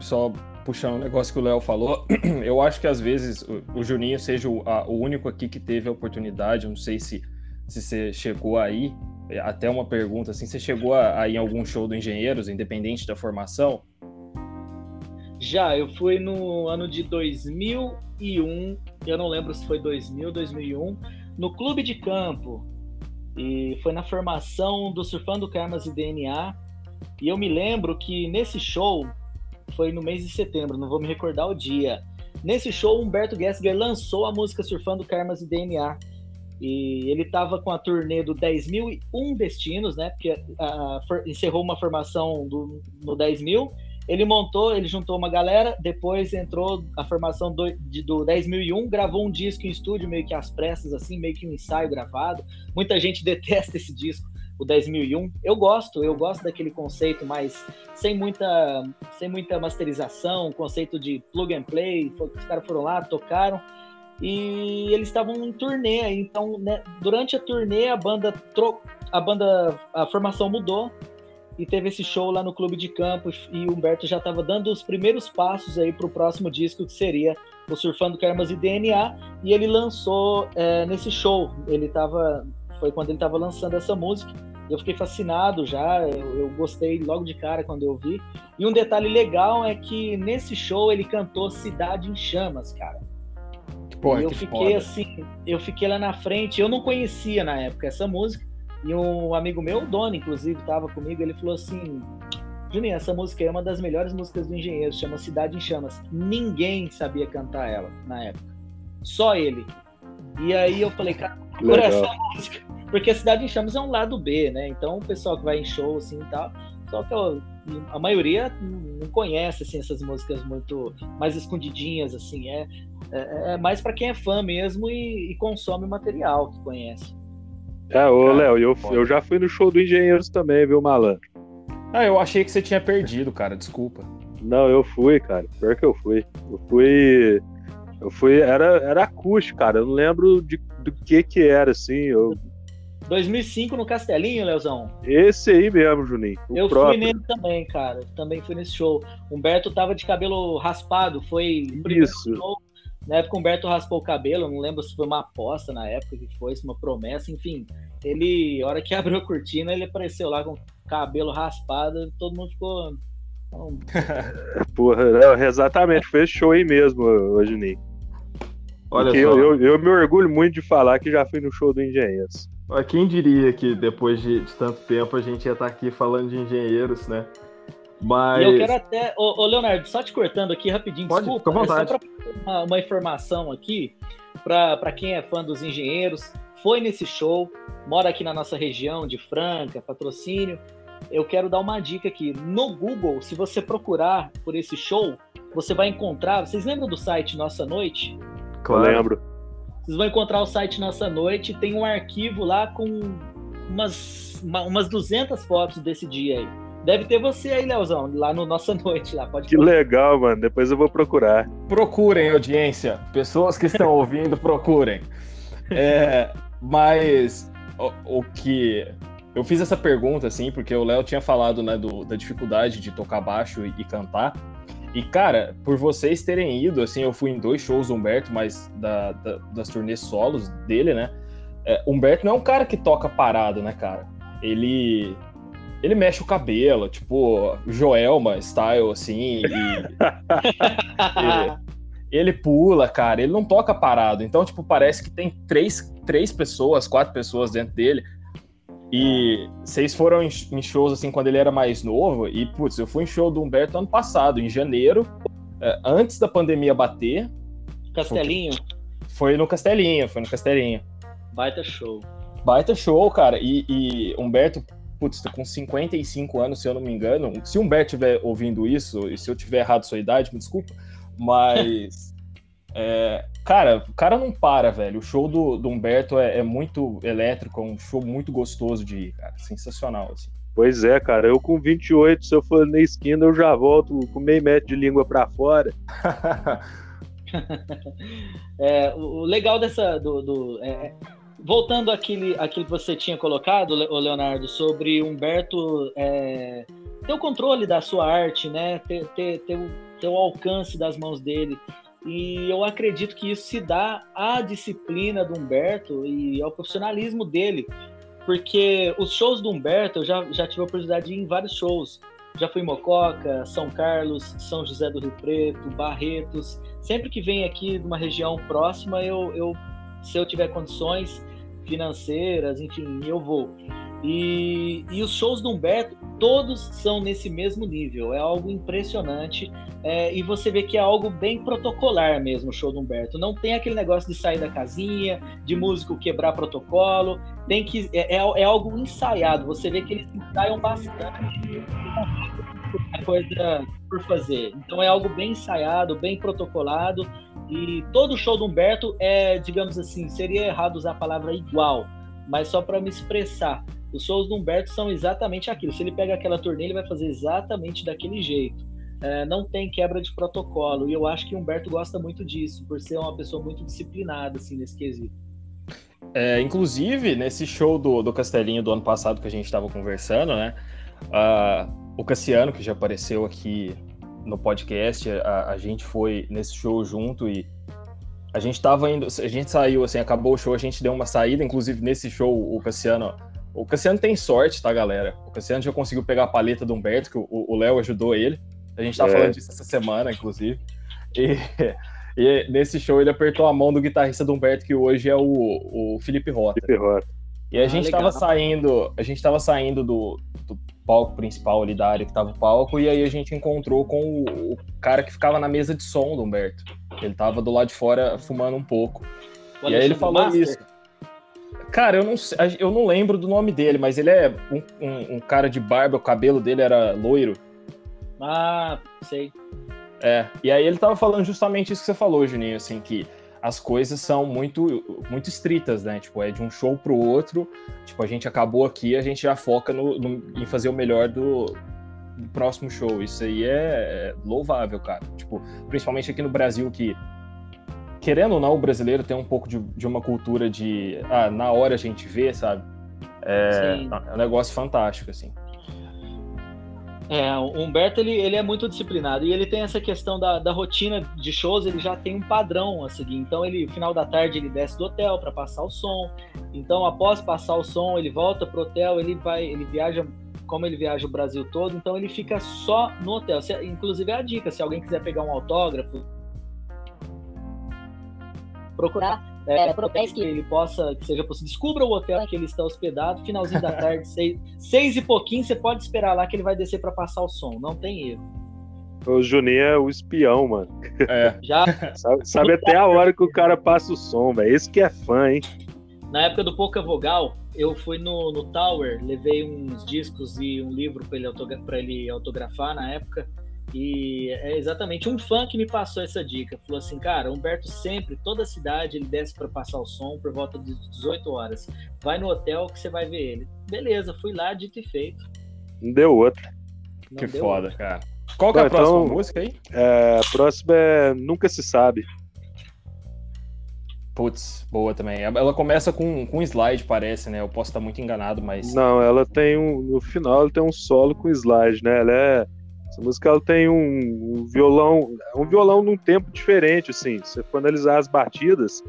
só puxando um negócio que o Léo falou, eu acho que às vezes o, o Juninho seja o, a, o, único aqui que teve a oportunidade, não sei se se você chegou aí, até uma pergunta assim, você chegou a, a ir em algum show do Engenheiros, independente da formação? Já, eu fui no ano de 2001, eu não lembro se foi 2000, 2001, no Clube de Campo. E foi na formação do Surfando Karmas e DNA. E eu me lembro que nesse show, foi no mês de setembro, não vou me recordar o dia. Nesse show, Humberto Gessinger lançou a música Surfando Karmas e DNA. E ele estava com a turnê do 10.001 Destinos, né? Porque uh, for, encerrou uma formação do, no 10.000 ele montou, ele juntou uma galera, depois entrou a formação do, de, do 10.001, gravou um disco em estúdio, meio que às pressas, assim, meio que um ensaio gravado. Muita gente (laughs) detesta esse disco, o 10.001. Eu gosto, eu gosto daquele conceito, mas sem muita, sem muita masterização, conceito de plug and play. Os caras foram lá, tocaram e eles estavam em turnê. Então, né, durante a turnê, a banda, tro... a banda, a formação mudou e teve esse show lá no Clube de Campos e o Humberto já estava dando os primeiros passos aí para o próximo disco que seria o Surfando Karmas e DNA e ele lançou é, nesse show ele estava foi quando ele estava lançando essa música eu fiquei fascinado já eu, eu, gostei logo de cara quando eu vi e um detalhe legal é que nesse show ele cantou Cidade em Chamas cara Porra, e eu fiquei foda. assim eu fiquei lá na frente eu não conhecia na época essa música e um amigo meu, o Doni, inclusive, estava comigo, ele falou assim: Juninho, essa música é uma das melhores músicas do Engenheiro, chama Cidade em Chamas. Ninguém sabia cantar ela na época. Só ele. E aí eu falei, cara, por essa música. Porque a Cidade em Chamas é um lado B, né? Então o pessoal que vai em show assim e tal. Só que a maioria não conhece assim, essas músicas muito mais escondidinhas, assim. É, é, é mais para quem é fã mesmo e, e consome o material que conhece. É, ô Léo, eu, eu já fui no show do Engenheiros também, viu, malandro? Ah, eu achei que você tinha perdido, cara, desculpa. Não, eu fui, cara. Pior que eu fui. Eu fui. Eu fui. Era, era acústico, cara. Eu não lembro de, do que que era, assim. Eu... 2005 no Castelinho, Leozão. Esse aí mesmo, Juninho. Eu próprio. fui nele também, cara. Também fui nesse show. Humberto tava de cabelo raspado. Foi o Isso. show na época o Humberto raspou o cabelo, não lembro se foi uma aposta na época que foi, se uma promessa, enfim. Ele, a hora que (laughs) abriu a cortina, ele apareceu lá com o cabelo raspado, todo mundo ficou. (laughs) Porra, não, exatamente, fechou aí mesmo, Juninho. Olha só. Eu, eu, eu, me orgulho muito de falar que já fui no show do Engenheiros. Quem diria que depois de, de tanto tempo a gente ia estar aqui falando de engenheiros, né? Mas... E eu quero até. Ô, ô, Leonardo, só te cortando aqui rapidinho, Pode, desculpa. É só para uma, uma, informação aqui, para quem é fã dos engenheiros. foi nesse show, mora aqui na nossa região de Franca, patrocínio, eu quero dar uma dica aqui. No Google, se você procurar por esse show, você vai encontrar. Vocês lembram do site Nossa Noite? Claro. Eu lembro. Vocês vão encontrar o site Nossa Noite, tem um arquivo lá com umas, uma, umas 200 fotos desse dia aí. Deve ter você aí, Leozão, lá no Nossa Noite. lá. Pode que legal, mano. Depois eu vou procurar. Procurem, audiência. Pessoas que estão ouvindo, procurem. É, mas o, o que eu fiz essa pergunta, assim, porque o Léo tinha falado, né, do, da dificuldade de tocar baixo e, e, cantar. E, cara, por vocês terem ido, assim, eu fui em dois shows do Humberto, mas da, da, das turnês solos dele, né? É, Humberto não é um cara que toca parado, né, cara? Ele. Ele mexe o cabelo, tipo, Joelma style, assim, e, (laughs) e, ele pula, cara, ele não toca parado. Então, tipo, parece que tem três, três pessoas, quatro pessoas dentro dele. E vocês foram em, shows assim quando ele era mais novo, e putz, eu fui em show do Humberto ano passado, em janeiro, é, antes da pandemia bater. Castelinho? Foi no Castelinho, foi no Castelinho. Baita show. Baita show, cara. E, e Humberto, putz, tá com 55 anos, se eu não me engano. Se o Humberto estiver ouvindo isso, e se eu tiver errado sua idade, me desculpa, mas. É, cara, o cara não para, velho. O show do, do Humberto é, é, muito elétrico, é um show muito gostoso de ir, cara. Sensacional, assim. Pois é, cara. Eu com 28, se eu for na esquina, eu já volto com meio metro de língua para fora. (laughs) é, o legal dessa. Do, do é, voltando àquele, àquilo que você tinha colocado, o Leonardo, sobre Humberto é, ter o controle da sua arte, né? Ter, ter, ter, o, ter o alcance das mãos dele. E eu acredito que isso se dá à disciplina do Humberto e ao profissionalismo dele. Porque os shows do Humberto, eu já, já tive a oportunidade de ir em vários shows. Já fui em Mococa, São Carlos, São José do Rio Preto, Barretos. Sempre que vem aqui de uma região próxima, eu, eu se eu tiver condições financeiras, enfim, eu vou. E, e os shows do Humberto, todos são nesse mesmo nível. É algo impressionante. É, e você vê que é algo bem protocolar mesmo o show do Humberto. Não tem aquele negócio de sair da casinha, de músico quebrar protocolo. Tem que é, é, é algo ensaiado. Você vê que eles ensaiam bastante a coisa por fazer. Então é algo bem ensaiado, bem protocolado. E todo show do Humberto é, digamos assim, seria errado usar a palavra igual, mas só para me expressar. Os shows do Humberto são exatamente aquilo. Se ele pega aquela turnê, ele vai fazer exatamente daquele jeito. É, não tem quebra de protocolo. E eu acho que o Humberto gosta muito disso, por ser uma pessoa muito disciplinada, assim, nesse quesito. É, inclusive, nesse show do, do Castelinho do ano passado que a gente estava conversando, né? Uh, o Cassiano, que já apareceu aqui no podcast, a, a, gente foi nesse show junto e a gente tava indo, a gente saiu, assim, acabou o show, a gente deu uma saída, inclusive nesse show o Cassiano o Cassiano tem sorte, tá, galera? O Cassiano já conseguiu pegar a paleta do Humberto, que o Léo ajudou ele. A gente tá é. falando disso essa semana, inclusive. E, (laughs) e, nesse show ele apertou a mão do guitarrista do Humberto, que hoje é o, o Felipe Rota. Felipe Rota. E a ah, gente legal. tava saindo, a gente tava saindo do, do, palco principal ali da área que tava o palco, e aí a gente encontrou com o, o, cara que ficava na mesa de som do Humberto. Ele tava do lado de fora fumando um pouco. O e aí ele falou Master. isso. Cara, eu não, eu não lembro do nome dele, mas ele é um, um, um, cara de barba, o cabelo dele era loiro. Ah, sei. É, e aí ele tava falando justamente isso que você falou, Juninho, assim, que as coisas são muito, muito estritas, né? Tipo, é de um show pro outro. Tipo, a gente acabou aqui, a gente já foca no, no em fazer o melhor do, do próximo show. Isso aí é, é louvável, cara. Tipo, principalmente aqui no Brasil, que querendo ou não, o brasileiro tem um pouco de, de uma cultura de ah, na hora a gente vê, sabe? É, é um negócio fantástico, assim. É, o Humberto ele, ele é muito disciplinado e ele tem essa questão da, da rotina de shows, ele já tem um padrão a seguir. Então, ele final da tarde ele desce do hotel para passar o som. Então, após passar o som, ele volta pro hotel, ele vai, ele viaja como ele viaja o Brasil todo, então ele fica só no hotel. Se, inclusive é a dica, se alguém quiser pegar um autógrafo, procurar é, hotéis que ele possa, que seja possível. Descubra o hotel que ele está hospedado, finalzinho da (laughs) tarde, seis, seis e pouquinho, você pode esperar lá que ele vai descer para passar o som, não tem erro. O Juninho é o espião, mano. É. Já. (laughs) sabe, sabe até a hora que o cara passa o som, velho. Esse que é fã, hein? Na época do Pouca Vogal, eu fui no, no Tower, levei uns discos e um livro para ele, autogra ele autografar na época. E é exatamente um fã que me passou essa dica. Falou assim, cara, Humberto sempre, toda cidade, ele desce para passar o som por volta de 18 horas. Vai no hotel que você vai ver ele. Beleza, fui lá, dito e feito. Não deu outra. Não que deu foda, outra. cara. Qual que é a então, próxima música aí? É, a próxima é Nunca Se Sabe. Putz, boa também. Ela começa com, com um slide, parece, né? Eu posso estar muito enganado, mas. Não, ela tem um. No final ela tem um solo com slide, né? Ela é essa música ela tem um, um violão, um violão num tempo diferente, assim. Se você for analisar as batidas,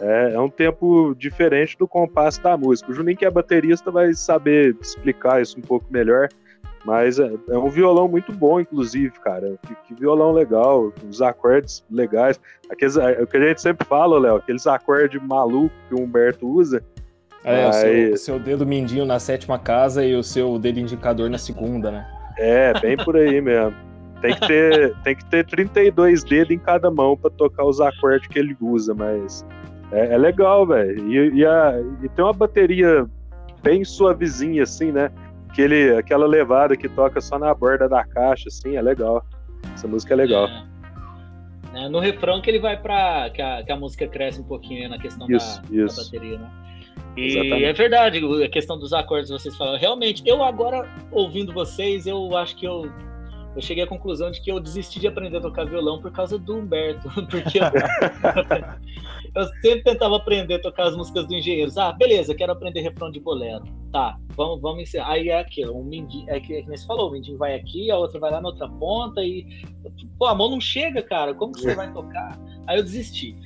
é, é, um tempo diferente do compasso da música. O Juninho, que é baterista, vai saber explicar isso um pouco melhor. Mas é, é um violão muito bom, inclusive, cara. Que, que, violão legal, os acordes legais. Aqueles, é, o que a gente sempre fala, Léo, aqueles acordes malucos que o Humberto usa. É, o, seu, o seu dedo mindinho na sétima casa e o seu dedo indicador na segunda, né? É, bem por aí mesmo. Tem que ter, tem que ter 32 dedos em cada mão para tocar os acordes que ele usa, mas é, é legal, velho. E, e, e, tem uma bateria bem suavezinha, assim, né? Aquele, aquela levada que toca só na borda da caixa, assim, é legal. Essa música é legal. É. É, no refrão que ele vai pra. Que a, que a música cresce um pouquinho na questão isso, da, isso. da bateria, né? E Exatamente. é verdade, a questão dos acordes vocês falaram. Realmente, eu agora, ouvindo vocês, eu acho que eu, eu cheguei à conclusão de que eu desisti de aprender a tocar violão por causa do Humberto. (laughs) Porque eu, (laughs) eu sempre tentava aprender a tocar as músicas do Engenheiros. Ah, beleza, quero aprender refrão de bolero. Tá, vamos, vamos ensinar. Aí é aquilo, um mindinho, é que, é que você falou, o mindinho vai aqui, a outra vai lá na outra ponta e. Pô, a mão não chega, cara. Como que você vai tocar? Aí eu desisti.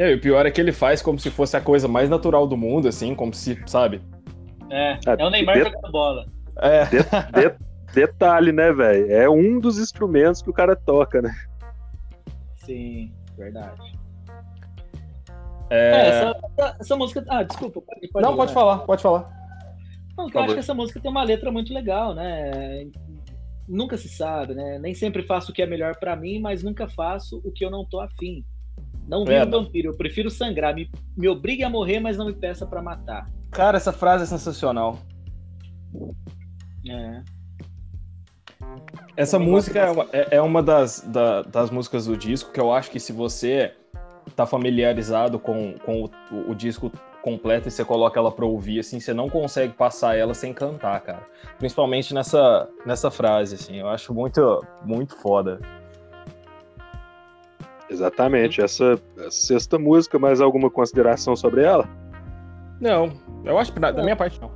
É, e o pior é que ele faz como se fosse a coisa mais natural do mundo, assim, como se, sabe? É, é, é o Neymar de... jogando bola. É. De, de, detalhe, né, velho? É um dos instrumentos que o cara toca, né? Sim, verdade. É... é essa, essa, música. Ah, desculpa. Pode, pode Não, pode falar, pode falar. Não, eu acho que essa música tem uma letra muito legal, né? Nunca se sabe, né? Nem sempre faço o que é melhor para mim, mas nunca faço o que eu não tô afim. Não vire um vampiro, eu prefiro sangrar. Me, me obrigue a morrer, mas não me peça para matar. Cara, essa frase é sensacional. É. Essa música é uma, é, é uma das, da, das músicas do disco que eu acho que se você tá familiarizado com, com o, o, disco completo e você coloca ela pra ouvir, assim, você não consegue passar ela sem cantar, cara. Principalmente nessa, nessa frase, assim. Eu acho muito, muito foda. Exatamente. Essa, sexta música, mais alguma consideração sobre ela? Não, eu acho que da, minha parte não.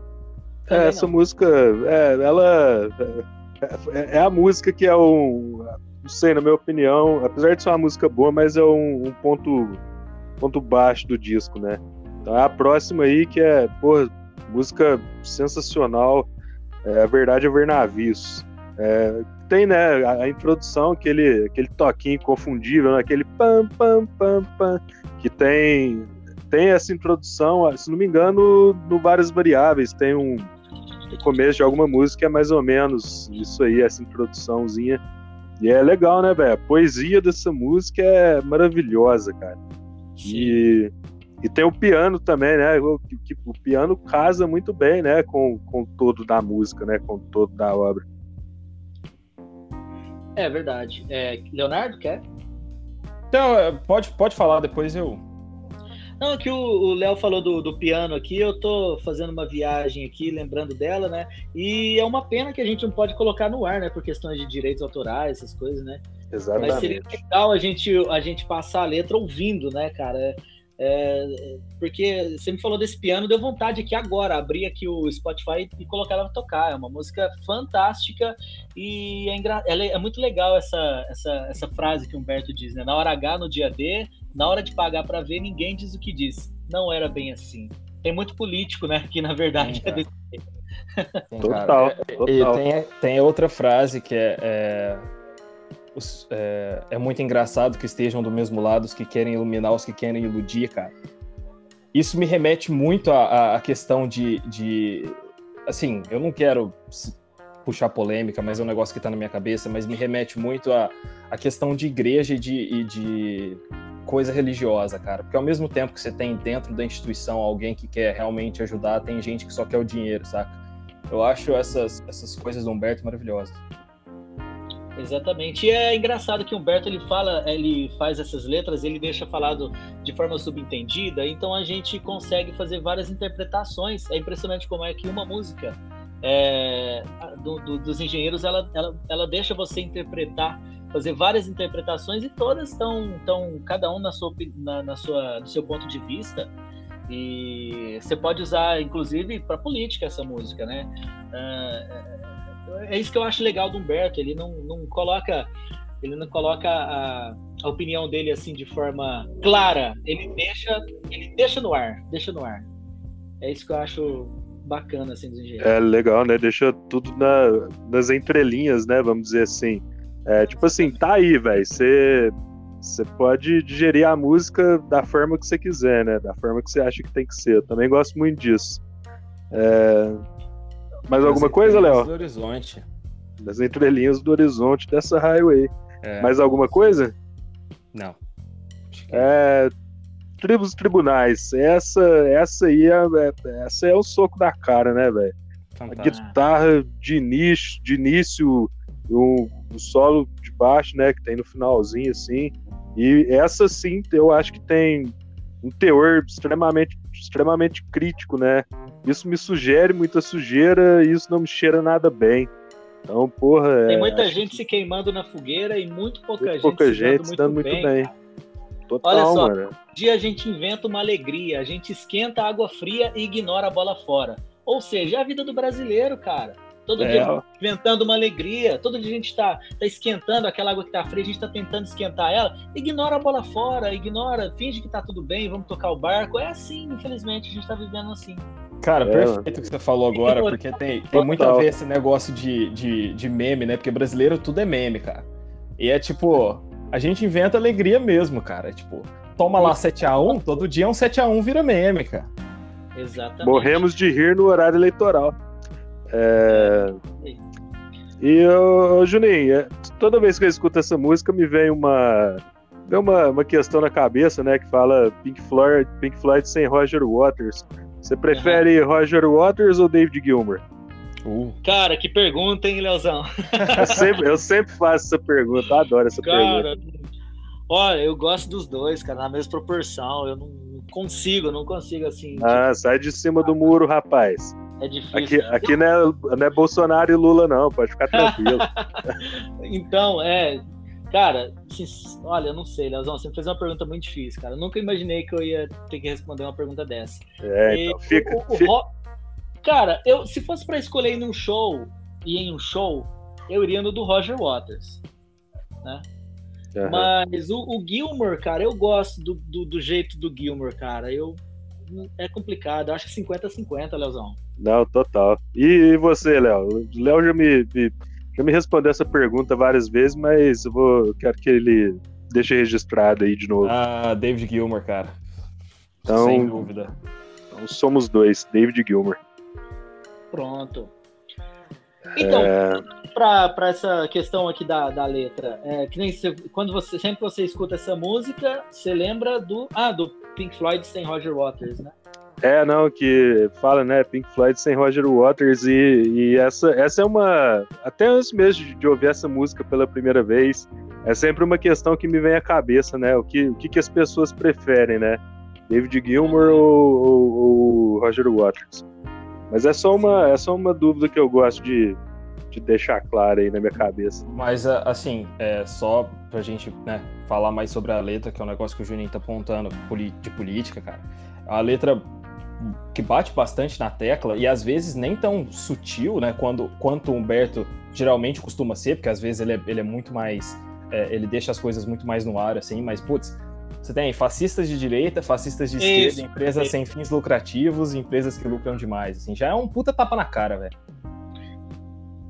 É, essa não. música, é, ela é, é, a música que é um, não sei, na minha opinião, apesar de ser uma música boa, mas é um, um ponto, ponto baixo do disco, né? Então é a próxima aí que é, porra, música sensacional, é, a verdade é ver navios. É, tem, né, a, a, introdução, aquele, aquele toquinho confundível, né, aquele pam, pam, pam, pam, que tem, tem essa introdução, se não me engano, no Várias Variáveis, tem um no começo de alguma música é mais ou menos isso aí, essa introduçãozinha. E é legal, né, velho? A poesia dessa música é maravilhosa, cara. E, e tem o piano também, né? O, que, o piano casa muito bem, né, com, com todo da música, né, com todo da obra. É verdade. É, Leonardo, quer? Então, é, pode, pode falar, depois eu. Não, é que o Léo falou do, do, piano aqui, eu tô fazendo uma viagem aqui, lembrando dela, né? E é uma pena que a gente não pode colocar no ar, né? Por questões de direitos autorais, essas coisas, né? Exatamente. Mas seria legal a gente, a gente passar a letra ouvindo, né, cara? É, porque você me falou desse piano, deu vontade aqui agora, abrir aqui o Spotify e colocar ela pra tocar. É uma música fantástica e é, engra... é muito legal essa, essa, essa frase que o Humberto diz, né? Na hora H, no dia D, na hora de pagar para ver, ninguém diz o que diz. Não era bem assim. Tem muito político, né? Que na verdade Sim, é desse Total. É, total. E tem, tem outra frase que é, é os, é, é, muito engraçado que estejam do mesmo lado os que querem iluminar os que querem iludir, cara. Isso me remete muito à, questão de, de. Assim, eu não quero puxar polêmica, mas é um negócio que está na minha cabeça, mas me remete muito à, à questão de igreja e de, e de coisa religiosa, cara. Porque ao mesmo tempo que você tem dentro da instituição alguém que quer realmente ajudar, tem gente que só quer o dinheiro, saca? Eu acho essas, essas coisas do Humberto maravilhosas. Exatamente. E é engraçado que Humberto ele fala, ele faz essas letras, ele deixa falado de forma subentendida, então a gente consegue fazer várias interpretações. É impressionante como é que uma música é, do, do, dos engenheiros ela, ela, ela deixa você interpretar, fazer várias interpretações e todas estão, estão cada um na sua, na, na sua, no seu ponto de vista. E você pode usar, inclusive, para política essa música, né? Uh, é isso que eu acho legal do Humberto. Ele não, não coloca ele não coloca a, a, opinião dele assim de forma clara. Ele deixa ele deixa no ar, deixa no ar. É isso que eu acho bacana assim dos engenheiros. É legal, né? Deixa tudo na, nas entrelinhas, né? Vamos dizer assim. É, tipo assim, tá aí, velho. Você você pode digerir a música da forma que você quiser, né? Da forma que você acha que tem que ser. Eu também gosto muito disso. É, mais alguma coisa, Léo? do horizonte. Das entrelinhas do horizonte dessa highway. É. Mais alguma coisa? Não. É, tribos tribunais. Essa, essa aí é, é, essa é o soco da cara, né, velho? A guitarra de início, de início o solo de baixo, né, que tem no finalzinho, assim. E essa sim, eu acho que tem um teor extremamente, extremamente crítico, né? Isso me sugere muita sujeira e isso não me cheira nada bem. Então, porra. Tem muita gente que... se queimando na fogueira e muito pouca muito gente pouca se gente se dando muito bem. bem. Total, Olha só, mano. um dia a gente inventa uma alegria, a gente esquenta a água fria e ignora a bola fora. Ou seja, é a vida do brasileiro, cara. Todo é. dia inventando uma alegria, todo dia a gente está tá esquentando aquela água que está fria, a gente está tentando esquentar ela. Ignora a bola fora, ignora, finge que está tudo bem, vamos tocar o barco. É assim, infelizmente, a gente está vivendo assim. Cara, é, perfeito o que você falou agora, porque tem, tem muito a ver esse negócio de, de, de meme, né? Porque brasileiro tudo é meme, cara. E é tipo, a gente inventa alegria mesmo, cara. Tipo, toma lá 7x1, todo dia um 7x1 vira meme, cara. Exatamente. Morremos de rir no horário eleitoral. É... E, ô, Juninho, é, toda vez que eu escuto essa música, me vem uma, vem uma, uma questão na cabeça, né? Que fala Pink Floyd, Pink Floyd sem Roger Waters. Você prefere uhum. Roger Waters ou David Gilmour? Uh. Cara, que pergunta, hein, Leozão? (laughs) eu, sempre, eu sempre faço essa pergunta, eu adoro essa cara, pergunta. Olha, eu gosto dos dois, cara, na mesma proporção. Eu não consigo, não consigo assim. Ah, tipo... sai de cima do muro, rapaz. É difícil. Aqui, aqui não, é, não é Bolsonaro e Lula, não, pode ficar tranquilo. (laughs) então, é, Cara, olha, eu não sei, Leozão, você fez uma pergunta muito difícil, cara. Eu nunca imaginei que eu ia ter que responder uma pergunta dessa. É, e então fica. O, o, fica... Cara, eu, se fosse para escolher ir num show e em um show, eu iria no do Roger Waters, né? Uhum. Mas o, o Gilmore, cara, eu gosto do, do, do, jeito do Gilmore, cara. Eu é complicado. Eu acho que 50-50, Leozão. Não, total. E, você, Léo? O Léo já me, me já me respondeu essa pergunta várias vezes, mas eu vou, quero que ele deixe registrado aí de novo. Ah, David Gilmer, cara. Então, Sem dúvida. Então somos dois, David Gilmer. Pronto. Então, é... para essa questão aqui da, da letra, é, que nem você, quando você sempre você escuta essa música, você lembra do ah do Pink Floyd sem Roger Waters, né? É, não, que fala, né, Pink Floyd sem Roger Waters, e, e essa, essa é uma. Até antes mesmo de, ouvir essa música pela primeira vez, é sempre uma questão que me vem à cabeça, né? O que, o que, que as pessoas preferem, né? David Gilmour ou, ou, ou, Roger Waters? Mas é só, uma, é só uma dúvida que eu gosto de, de deixar clara aí na minha cabeça. Mas, assim, é, só pra gente né, falar mais sobre a letra, que é um negócio que o Juninho tá apontando de política, cara. A letra que bate bastante na tecla e às vezes nem tão sutil, né? Quando, quanto o Humberto geralmente costuma ser, porque às vezes ele é, ele é muito mais. É, ele deixa as coisas muito mais no ar, assim, mas putz, você tem fascistas de direita, fascistas de esquerda, empresas sem fins lucrativos, empresas que lucram demais, assim, já é um puta tapa na cara, velho.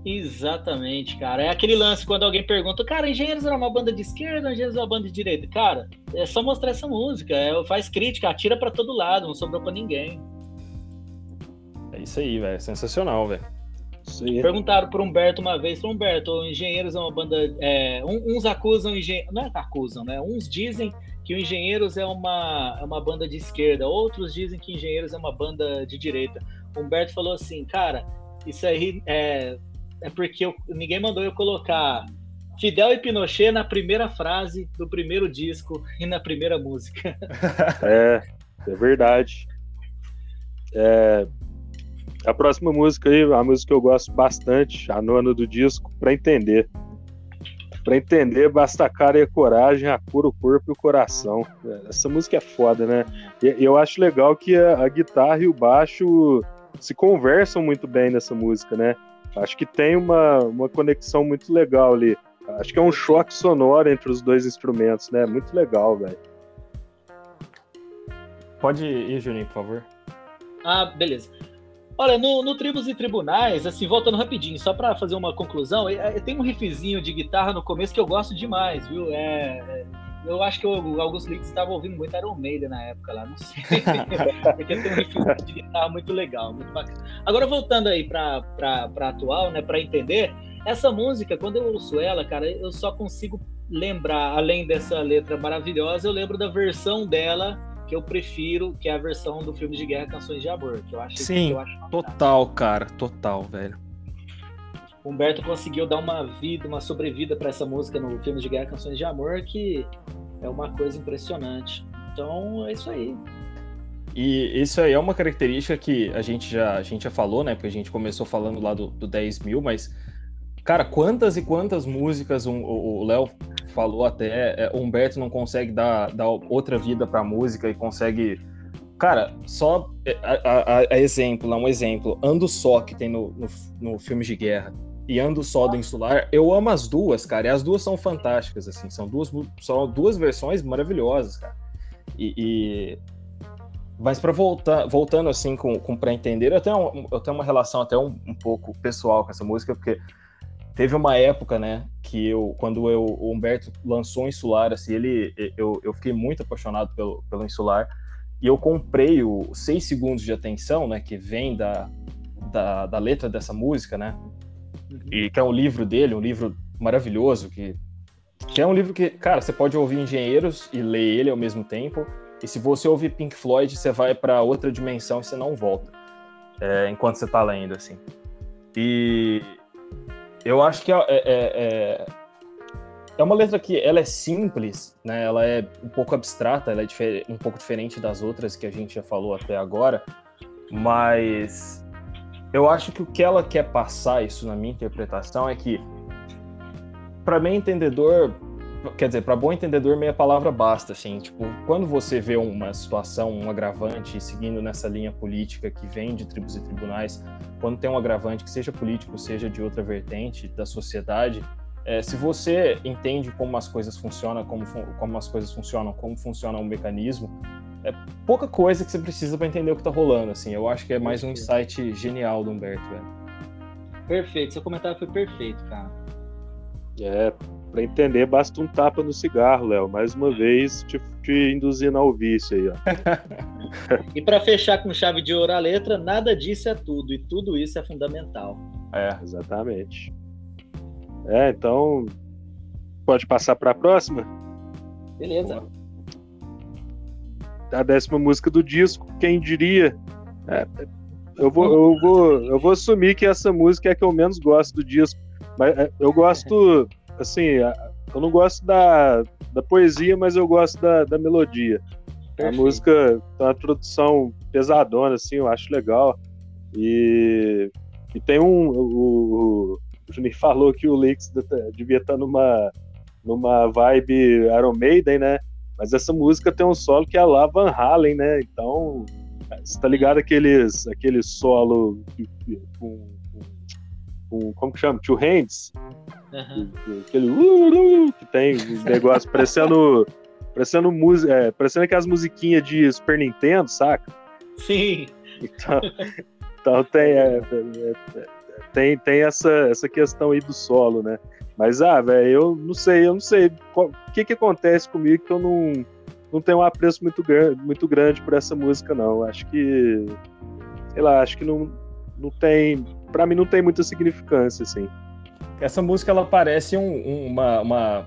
Exatamente, cara. É aquele lance quando alguém pergunta, cara, Engenheiros era uma banda de esquerda, Engenheiros era uma banda de direita? Cara, é só mostrar essa música, é, faz crítica, atira para todo lado, não sobrou para ninguém. É isso aí, velho. Sensacional, velho. Perguntaram por Humberto uma vez, Humberto, Engenheiros é uma banda. É, uns acusam engenheiros. Não é que acusam, né? Uns dizem que o Engenheiros é uma, é uma banda de esquerda, outros dizem que Engenheiros é uma banda de direita. O Humberto falou assim, cara, isso aí é, é porque eu, ninguém mandou eu colocar Fidel e Pinochet na primeira frase do primeiro disco e na primeira música. (laughs) É, é verdade. É, a próxima música aí, a música que eu gosto bastante, a nona do disco, para entender. Para entender, basta a cara e a coragem, a cura, o corpo e o coração. Essa música é foda, né? E eu acho legal que a, a guitarra e o baixo se conversam muito bem nessa música, né? Acho que tem uma, uma conexão muito legal ali. Acho que é um choque sonoro entre os dois instrumentos, né? Muito legal, velho. Pode ir, Juninho, por favor. Ah, beleza. Olha, no, no Tribos e Tribunais, assim, voltando rapidinho, só para fazer uma conclusão, tem um riffzinho de guitarra no começo que eu gosto demais, viu? É, é eu acho que o Augusto Lix estava ouvindo muito Iron Maiden na época lá, não sei. (laughs) Porque tem um riffzinho de guitarra muito legal, muito bacana. Agora, voltando aí para atual, né, para entender, essa música, quando eu ouço ela, cara, eu só consigo lembrar, além dessa letra maravilhosa, eu lembro da versão dela que eu prefiro, que é a versão do filme de guerra Canções de Amor, que eu acho Sim, que eu acho total, cara, total, velho. Humberto conseguiu dar uma vida, uma sobrevida para essa música no filme de guerra Canções de Amor, que é uma coisa impressionante. Então, é isso aí. E isso aí é uma característica que a gente já, a gente já falou, né? Porque a gente começou falando lá do, do 10 mil, mas, cara, quantas e quantas músicas um, o Léo falou até, é, o Humberto não consegue dar, dar outra vida pra música e consegue. Cara, só é, a, a, a exemplo, um exemplo, Ando Só, que tem no, no, no filme de guerra, e Ando Só do Insular, eu amo as duas, cara, e as duas são fantásticas, assim, são duas, são duas versões maravilhosas, cara. E, e... Mas para voltar, voltando assim com, com para entender, eu tenho, eu tenho uma relação até um, um pouco pessoal com essa música, porque teve uma época, né, que eu, quando eu, o Humberto lançou o Insular, assim, ele, eu, eu fiquei muito apaixonado pelo, pelo Insular, e eu comprei o 6 segundos de atenção, né, que vem da, da, da letra dessa música, né, e que é um livro dele, um livro maravilhoso, que, que é um livro que, cara, você pode ouvir Engenheiros e ler ele ao mesmo tempo, e se você ouvir Pink Floyd, você vai para outra dimensão e você não volta, é, enquanto você tá lendo, assim. E eu acho que é, é, é, é, uma letra que ela é simples, né? Ela é um pouco abstrata, ela é um pouco diferente das outras que a gente já falou até agora, mas eu acho que o que ela quer passar, isso na minha interpretação, é que para bem entendedor, quer dizer, para bom entendedor meia palavra basta, assim, tipo, quando você vê uma situação, um agravante seguindo nessa linha política que vem de tribos e tribunais, quando tem um agravante que seja político, seja de outra vertente da sociedade, é, se você entende como as coisas funcionam, como, como as coisas funcionam, como funciona o mecanismo, é pouca coisa que você precisa para entender o que tá rolando, assim. Eu acho que é mais um insight genial do Humberto, velho. Perfeito, seu comentário foi perfeito, cara. É, para entender basta um tapa no cigarro, Léo. Mais uma vez te, te induzindo ao vício aí, ó. (laughs) e para fechar com chave de ouro a letra, nada disso é tudo e tudo isso é fundamental. É, exatamente. É, então pode passar para a próxima? Beleza a décima música do disco, quem diria? É, eu, vou, eu, vou, eu vou assumir que essa música é a que eu menos gosto do disco. Mas é, eu gosto, assim, eu não gosto da, da poesia, mas eu gosto da, da melodia. Perfeito. A música tem uma produção pesadona, assim, eu acho legal. E, e tem um. O, o Juninho falou que o Lix devia estar numa, numa vibe Iron Maiden, né? Mas essa música tem um solo que é lá Van Halen, né? Então, você tá ligado aqueles, aquele solo com, com, como que chama? Two Hands? Uhum. Aquele uh, uh, que tem um negócio parecendo parecendo música, é, parecendo aquelas musiquinhas de Super Nintendo, saca? Sim. Então, então tem, é, é, é, tem, tem essa, essa questão aí do solo, né? Mas, ah, velho, eu não sei, eu não sei o que que acontece comigo que eu não, não tenho um apreço muito, grande, muito grande por essa música, não. Acho que, sei lá, acho que não, não tem, para mim não tem muita significância, assim. Essa música, ela parece um, uma, uma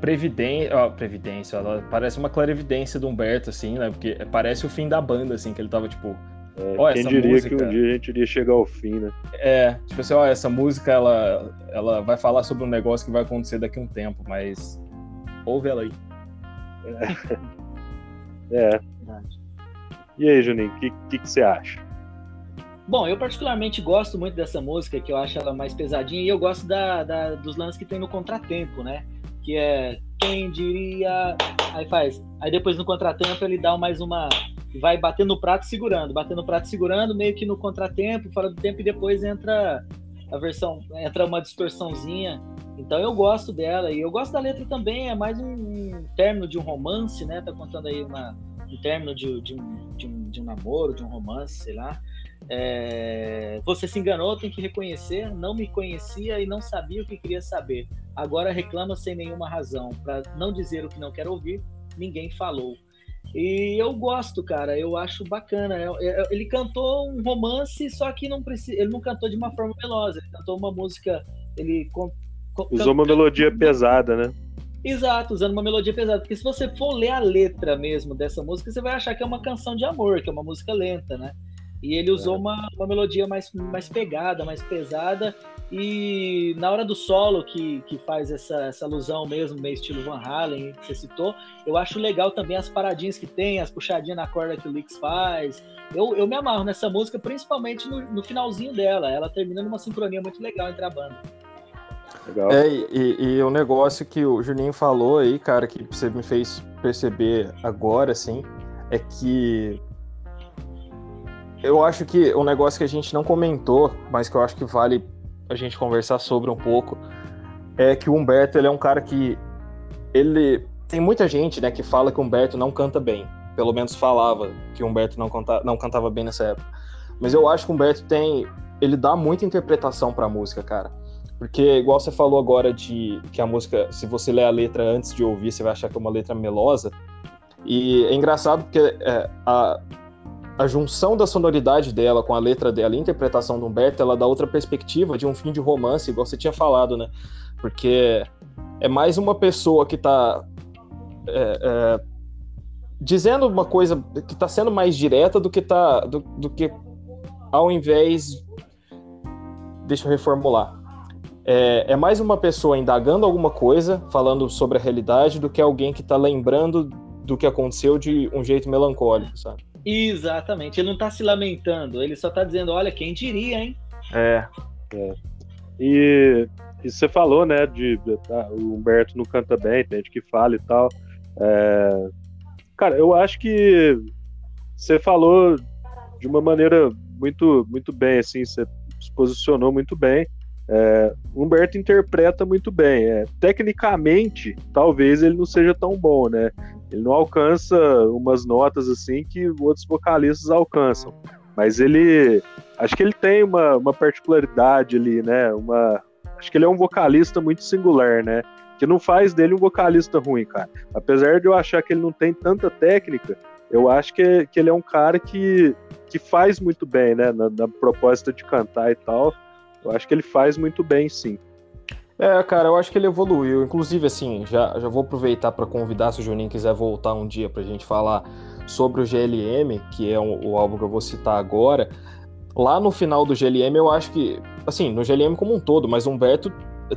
previdência, ó, previdência, ela parece uma clarividência do Humberto, assim, né? Porque parece o fim da banda, assim, que ele tava, tipo, é, quem diria música... que um dia a gente iria chegar ao fim, né? É, tipo assim, ó, essa música, ela, ela vai falar sobre um negócio que vai acontecer daqui a um tempo, mas ouve ela aí. É. (laughs) é. E aí, Juninho, o que, que, que você acha? Bom, eu particularmente gosto muito dessa música, que eu acho ela mais pesadinha, e eu gosto da, da, dos lances que tem no contratempo, né? Que é quem diria. Aí faz. Aí depois no contratempo ele dá mais uma. Vai batendo no prato segurando, batendo no prato segurando, meio que no contratempo, fora do tempo, e depois entra a versão. Entra uma distorçãozinha. Então eu gosto dela, e eu gosto da letra também, é mais um, um término de um romance, né? Tá contando aí uma, um término de, de, um, de, um, de um namoro, de um romance, sei lá. É, você se enganou, tem que reconhecer. Não me conhecia e não sabia o que queria saber. Agora reclama sem nenhuma razão. Para não dizer o que não quer ouvir, ninguém falou. E eu gosto, cara. Eu acho bacana. É, é, ele cantou um romance, só que não precisa. Ele não cantou de uma forma melosa. Ele cantou uma música. Ele usou uma melodia pesada, né? Exato, usando uma melodia pesada. Porque se você for ler a letra mesmo dessa música, você vai achar que é uma canção de amor, que é uma música lenta, né? E ele usou é. uma, uma melodia mais, mais pegada, mais pesada. E na hora do solo, que, que faz essa, essa alusão mesmo, meio estilo Van Halen, que você citou, eu acho legal também as paradinhas que tem, as puxadinhas na corda que o Lix faz. Eu, eu me amarro nessa música, principalmente no, no finalzinho dela. Ela termina numa sincronia muito legal entre a banda. Legal. É, e, e o negócio que o Juninho falou aí, cara, que você me fez perceber agora, assim, é que eu acho que um negócio que a gente não comentou, mas que eu acho que vale a gente conversar sobre um pouco, é que o Humberto ele é um cara que ele tem muita gente, né, que fala que o Humberto não canta bem. Pelo menos falava que o Humberto não, canta, não cantava bem nessa época. Mas eu acho que o Humberto tem, ele dá muita interpretação para a música, cara. Porque igual você falou agora de que a música, se você ler a letra antes de ouvir, você vai achar que é uma letra melosa. E é engraçado porque é, a, a junção da sonoridade dela com a letra dela, a interpretação do Humberto, ela dá outra perspectiva de um fim de romance, igual você tinha falado, né? Porque é mais uma pessoa que tá é, é, dizendo uma coisa que tá sendo mais direta do que tá do, do que ao invés deixa eu reformular é, é, mais uma pessoa indagando alguma coisa, falando sobre a realidade, do que alguém que está lembrando do que aconteceu de um jeito melancólico, sabe? Exatamente. Ele não tá se lamentando, ele só tá dizendo, olha, quem diria, hein? É. é. E, e, você falou, né, de tá, o Humberto não canta bem, tem gente que fala e tal. É, cara, eu acho que você falou de uma maneira muito, muito bem, assim, você se posicionou muito bem. É, Humberto interpreta muito bem. É, tecnicamente, talvez ele não seja tão bom, né? Ele não alcança umas notas assim que outros vocalistas alcançam. Mas ele. Acho que ele tem uma, uma particularidade ali, né? Uma, acho que ele é um vocalista muito singular, né? Que não faz dele um vocalista ruim, cara. Apesar de eu achar que ele não tem tanta técnica, eu acho que, que ele é um cara que, que faz muito bem, né? Na, na proposta de cantar e tal. Eu acho que ele faz muito bem, sim. É, cara, eu acho que ele evoluiu. Inclusive, assim, já, já vou aproveitar para convidar se o Juninho quiser voltar um dia pra gente falar sobre o GLM, que é o, o álbum que eu vou citar agora. Lá no final do GLM, eu acho que, assim, no GLM como um todo, mas Humberto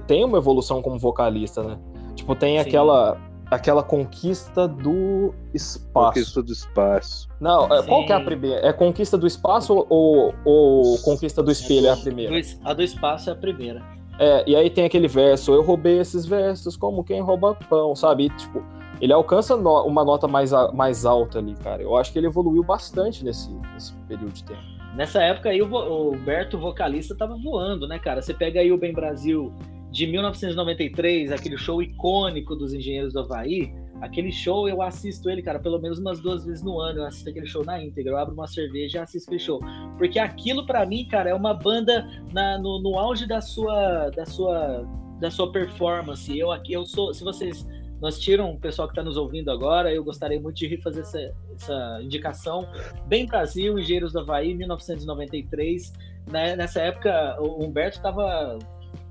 tem uma evolução como vocalista, né? Tipo, tem Sim. aquela aquela conquista do espaço. Conquista do espaço. Não, Sim. É, qual que é a primeira? É conquista do espaço ou, ou conquista do espelho é a primeira? A do espaço é a primeira. É, e aí tem aquele verso, eu roubei esses versos como quem rouba pão, sabe? E, tipo, ele alcança no, uma nota mais, mais alta ali, cara. Eu acho que ele evoluiu bastante nesse, nesse período de tempo. Nessa época aí, o, o Berto, vocalista, tava voando, né, cara? Você pega aí o Bem Brasil de 1993, aquele show icônico dos Engenheiros do Havaí, aquele show eu assisto ele, cara, pelo menos umas duas vezes no ano. Eu assisto aquele show na íntegra. Eu abro uma cerveja e assisto aquele show. Porque aquilo, para mim, cara, é uma banda na, no, no auge da sua, da sua, da sua performance. Eu aqui, eu sou. Se vocês nós tiram o pessoal que está nos ouvindo agora, eu gostaria muito de fazer essa, essa indicação. Bem Brasil, Engenheiros do Havaí, 1993. Né? Nessa época, o Humberto estava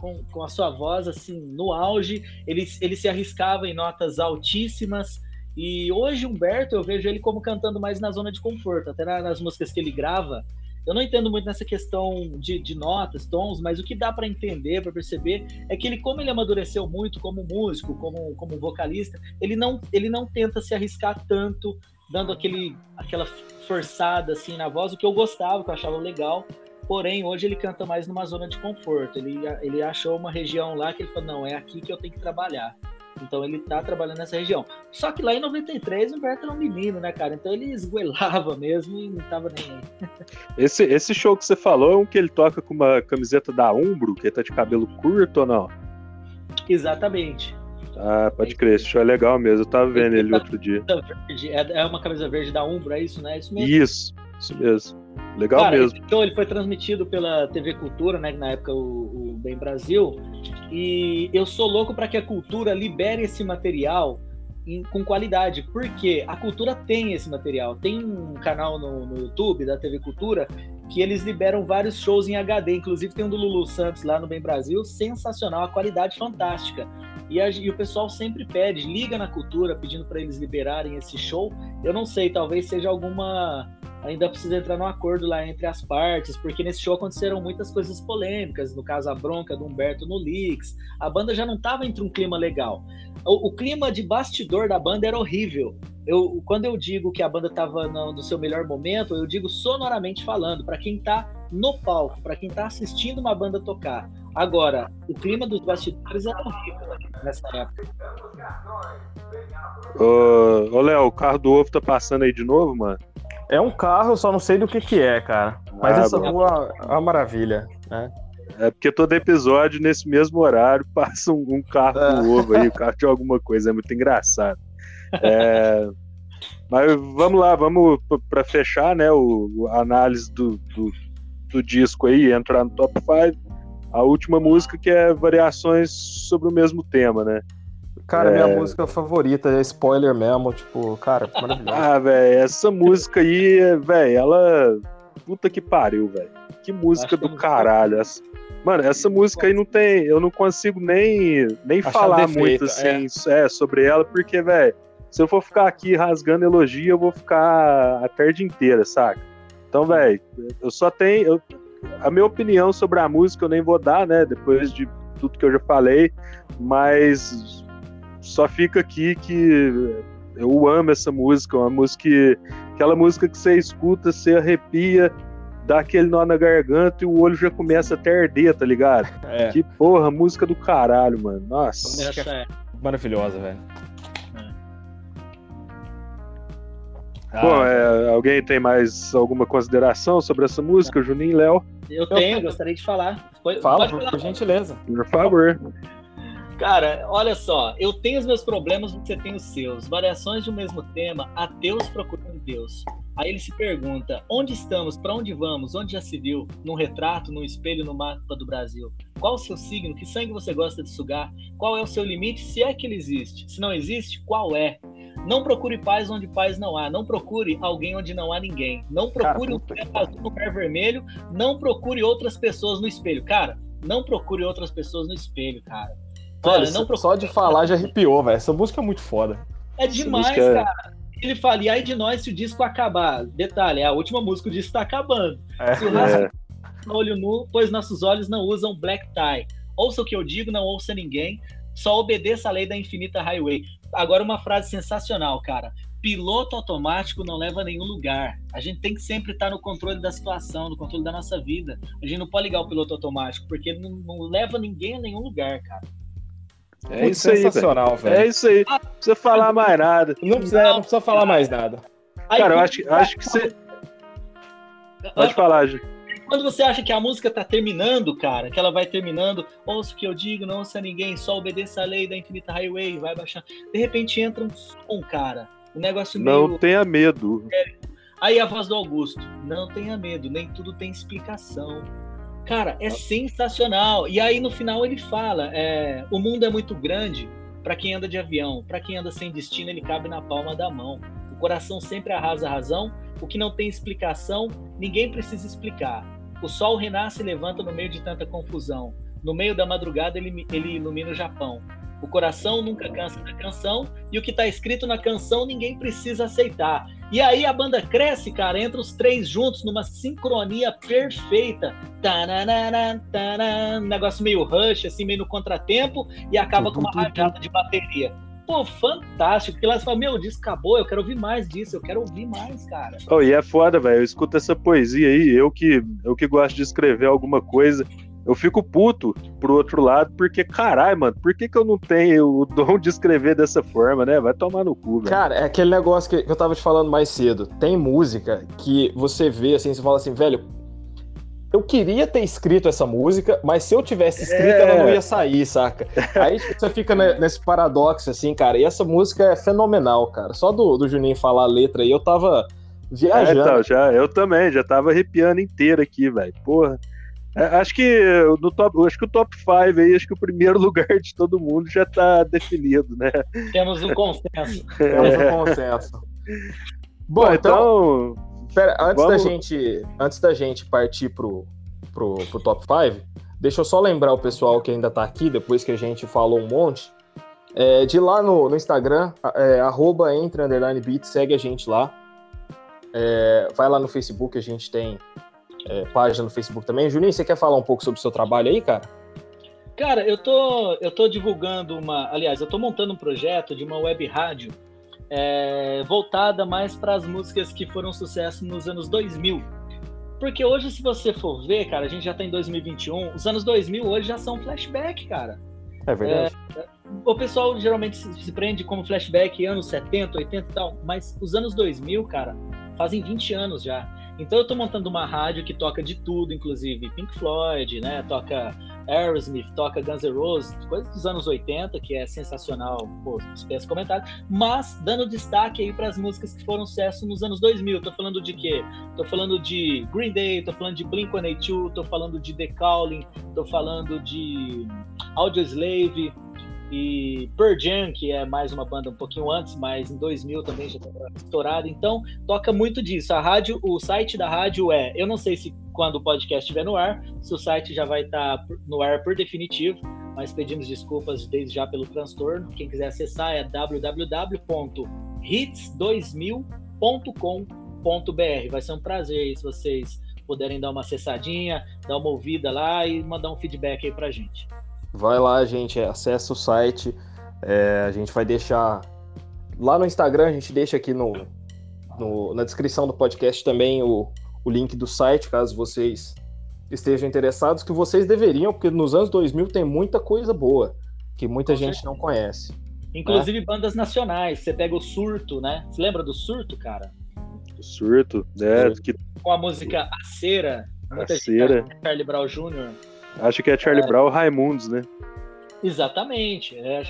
com, com a sua voz assim no auge, ele, ele se arriscava em notas altíssimas. E hoje, Humberto, eu vejo ele como cantando mais na zona de conforto, até nas músicas que ele grava. Eu não entendo muito nessa questão de, de notas, tons, mas o que dá para entender, para perceber, é que ele, como ele amadureceu muito como músico, como, como vocalista, ele não, ele não tenta se arriscar tanto, dando aquele, aquela forçada assim na voz, o que eu gostava, que eu achava legal. Porém, hoje ele canta mais numa zona de conforto. Ele, ele achou uma região lá que ele falou: não, é aqui que eu tenho que trabalhar. Então ele tá trabalhando nessa região. Só que lá em 93 o Humberto era um menino, né, cara? Então ele esguelava (laughs) mesmo e não tava nem aí. Esse, esse show que você falou é um que ele toca com uma camiseta da Umbro, que ele tá de cabelo curto ou não? Exatamente. Ah, pode crer, esse show é legal mesmo. Eu tava vendo ele, ele outro dia. Verde, é, é uma camisa verde da Umbro, é isso, né? É isso mesmo. Isso, isso mesmo. Legal Cara, mesmo. Então ele foi transmitido pela TV Cultura, né? Na época o, o Bem Brasil. E eu sou louco para que a cultura libere esse material em, com qualidade, porque a cultura tem esse material. Tem um canal no, no, YouTube da TV Cultura que eles liberam vários shows em HD, inclusive tem um do Lulu Santos lá no Bem Brasil, sensacional, a qualidade fantástica. E, a, e o pessoal sempre pede, liga na cultura pedindo para eles liberarem esse show. Eu não sei, talvez seja alguma ainda precisa entrar num acordo lá entre as partes, porque nesse show aconteceram muitas coisas polêmicas, no caso a bronca do Humberto no Leaks, a banda já não estava entre um clima legal. O, o, clima de bastidor da banda era horrível. Eu, quando eu digo que a banda estava no, no, seu melhor momento, eu digo sonoramente falando, para quem está no palco, para quem está assistindo uma banda tocar. Agora, o clima dos bastidores era horrível nessa época. Ô, ô Léo, o carro do ovo tá passando aí de novo, mano? É um carro, eu só não sei do que que é, cara. Mas ah, essa rua é uma maravilha, né? É porque todo episódio, nesse mesmo horário, (laughs) passa um, um carro é. com ovo aí, o carro de alguma coisa, é muito engraçado. É, mas vamos lá, vamos para fechar, né, o, a análise do, do, do, disco aí, entrar no top 5. A última música que é variações sobre o mesmo tema, né? Cara, é... minha música favorita é spoiler mesmo, tipo, cara, maravilhoso. ah, velho, essa música aí, velho, ela. Puta que pariu, velho. Que música do caralho. Essa... Mano, essa música aí não tem. Eu não consigo nem, nem falar defeito, muito assim é. É, sobre ela, porque, velho, se eu for ficar aqui rasgando elogio, eu vou ficar a tarde inteira, saca? Então, velho, eu só tenho. Eu... a minha opinião sobre a música eu nem vou dar, né? Depois de tudo que eu já falei, mas só fica aqui que eu amo essa música, uma música que, aquela música que você escuta, você arrepia, dá aquele nó na garganta e o olho já começa a ter arder, tá ligado? É. Que porra, música do caralho, mano. Nossa. Essa é maravilhosa, velho. É. Bom, é, alguém tem mais alguma consideração sobre essa música, Juninho e Léo? Eu tenho, gostaria de falar. Fala, por, por gentileza. Por favor. Cara, olha só, eu tenho os meus problemas, você tem os seus. Variações de um mesmo tema, ateus procurando Deus. Aí ele se pergunta: onde estamos? Para onde vamos? Onde já se viu? Num retrato, num espelho, no mapa do Brasil? Qual o seu signo? Que sangue você gosta de sugar? Qual é o seu limite, se é que ele existe? Se não existe, qual é? Não procure paz onde paz não há. Não procure alguém onde não há ninguém. Não procure Cara, um pé azul no pé vermelho. Não procure outras pessoas no espelho. Cara, não procure outras pessoas no espelho, cara. Olha, não procura... só de falar já arrepiou, velho. Essa música é muito foda. É demais, é cara. Ele fala, e aí de nós se o disco acabar? Detalhe, é a última música, o disco tá acabando. É, se o resto é. olho nu, pois nossos olhos não usam black tie. Ouça o que eu digo, não ouça ninguém. Só obedeça a lei da infinita highway. Agora uma frase sensacional, cara. Piloto automático não leva a nenhum lugar. A gente tem que sempre estar no controle da situação, no controle da nossa vida. A gente não pode ligar o piloto automático, porque não, não leva ninguém a nenhum lugar, cara. É Putz, isso aí, sensacional, velho. É isso aí. Não precisa falar mais nada. Não precisa, não precisa falar mais nada. Cara, eu acho, acho que você. Pode falar, Ju. Quando você acha que a música tá terminando, cara, que ela vai terminando, ouça o que eu digo, não ouça ninguém, só obedeça a lei da infinita highway, vai baixando. De repente entra um som, cara. Um negócio meio. Não tenha medo. Aí a voz do Augusto. Não tenha medo, nem tudo tem explicação. Cara, é sensacional. E aí no final ele fala: é, o mundo é muito grande para quem anda de avião, para quem anda sem destino, ele cabe na palma da mão. O coração sempre arrasa a razão, o que não tem explicação, ninguém precisa explicar. O sol renasce e levanta no meio de tanta confusão. No meio da madrugada ele, ele ilumina o Japão. O coração nunca cansa da canção e o que está escrito na canção ninguém precisa aceitar. E aí a banda cresce, cara, entra os três juntos numa sincronia perfeita. Tananana, tanan, negócio meio rush, assim, meio no contratempo, e acaba com uma rajada de bateria. Pô, fantástico. Porque lá você fala, meu, o disco acabou, eu quero ouvir mais disso, eu quero ouvir mais, cara. Oh, e é foda, velho. Eu escuto essa poesia aí, eu que, eu que gosto de escrever alguma coisa eu fico puto pro outro lado, porque, caralho, mano, por que, que eu não tenho o dom de escrever dessa forma, né? Vai tomar no cu, velho. Cara, é aquele negócio que eu tava te falando mais cedo. Tem música que você vê assim, você fala assim, velho, eu queria ter escrito essa música, mas se eu tivesse escrito, é... ela não ia sair, saca? Aí você fica nesse paradoxo, assim, cara. E essa música é fenomenal, cara. Só do, do Juninho falar a letra aí, eu tava viajando. É, então, já, eu também, já tava arrepiando inteiro aqui, velho. Porra. É, acho que no top, acho que o top 5 aí, acho que o primeiro (laughs) lugar de todo mundo já está definido, né? Temos um consenso. Temos um consenso. Bom, então, então pera, antes vamos... da gente, antes da gente partir pro, pro, pro top 5, deixa eu só lembrar o pessoal que ainda está aqui depois que a gente falou um monte. É, de lá no, no Instagram, é, arroba entre underline beat, segue a gente lá. É, vai lá no Facebook, a gente tem é, página no Facebook também. Juninho, você quer falar um pouco sobre o seu trabalho aí, cara? Cara, eu tô, eu tô divulgando uma. Aliás, eu tô montando um projeto de uma web rádio é, voltada mais para as músicas que foram sucesso nos anos 2000. Porque hoje, se você for ver, cara, a gente já tá em 2021, os anos 2000 hoje já são flashback, cara. É verdade. É, o pessoal geralmente se, se prende como flashback anos 70, 80 e tal, mas os anos 2000, cara, fazem 20 anos já. Então eu estou montando uma rádio que toca de tudo, inclusive Pink Floyd, né? Toca Aerosmith, toca Guns N' Roses, coisas dos anos 80, que é sensacional, pô, dispensa comentário, mas dando destaque aí para as músicas que foram sucesso nos anos 2000. Tô falando de quê? Tô falando de Green Day, tô falando de Blink-182, tô falando de The Calling, tô falando de Audioslave, e Pearl Jam, que é mais uma banda um pouquinho antes, mas em 2000 também já estava estourada. Então, toca muito disso. A rádio, o site da rádio é, eu não sei se quando o podcast estiver no ar, se o site já vai estar tá no ar por definitivo, mas pedimos desculpas desde já pelo transtorno. Quem quiser acessar é www.hits2000.com.br. Vai ser um prazer se vocês puderem dar uma acessadinha, dar uma ouvida lá e mandar um feedback aí pra gente. Vai lá, gente, acessa o site. É, a gente vai deixar lá no Instagram, a gente deixa aqui no, no, na descrição do podcast também o, o link do site, caso vocês estejam interessados, que vocês deveriam, porque nos anos 2000 tem muita coisa boa, que muita Com gente certeza. não conhece. Inclusive né? bandas nacionais. Você pega o Surto, né? Você lembra do Surto, cara? O Surto, né? Que... Com a música A Cera. A Cera. Charlie Brown Jr. Acho que é Charlie é. Brown Raimundos, né? Exatamente. É,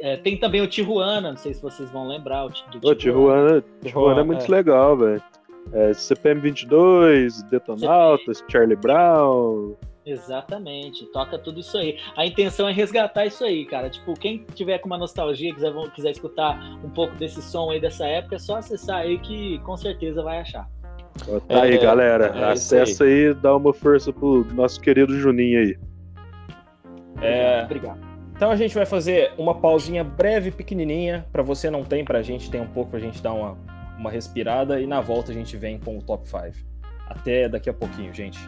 é, tem também o Tijuana, não sei se vocês vão lembrar. O, Tijuana. Tijuana, Tijuana é muito é. legal, velho. É, CPM 22, Detonautas, CPM. Charlie Brown. Exatamente, toca tudo isso aí. A intenção é resgatar isso aí, cara. Tipo, quem tiver com uma nostalgia, quiser, quiser escutar um pouco desse som aí dessa época, é só acessar aí que com certeza vai achar. Tá aí, é, galera. É Acessa aí. aí, dá uma força pro nosso querido Juninho aí. É... Obrigado. Então a gente vai fazer uma pausinha breve, pequenininha, para você não tem, pra gente tem um pouco, pra gente dar uma, uma respirada e na volta a gente vem com o top 5. Até daqui a pouquinho, gente.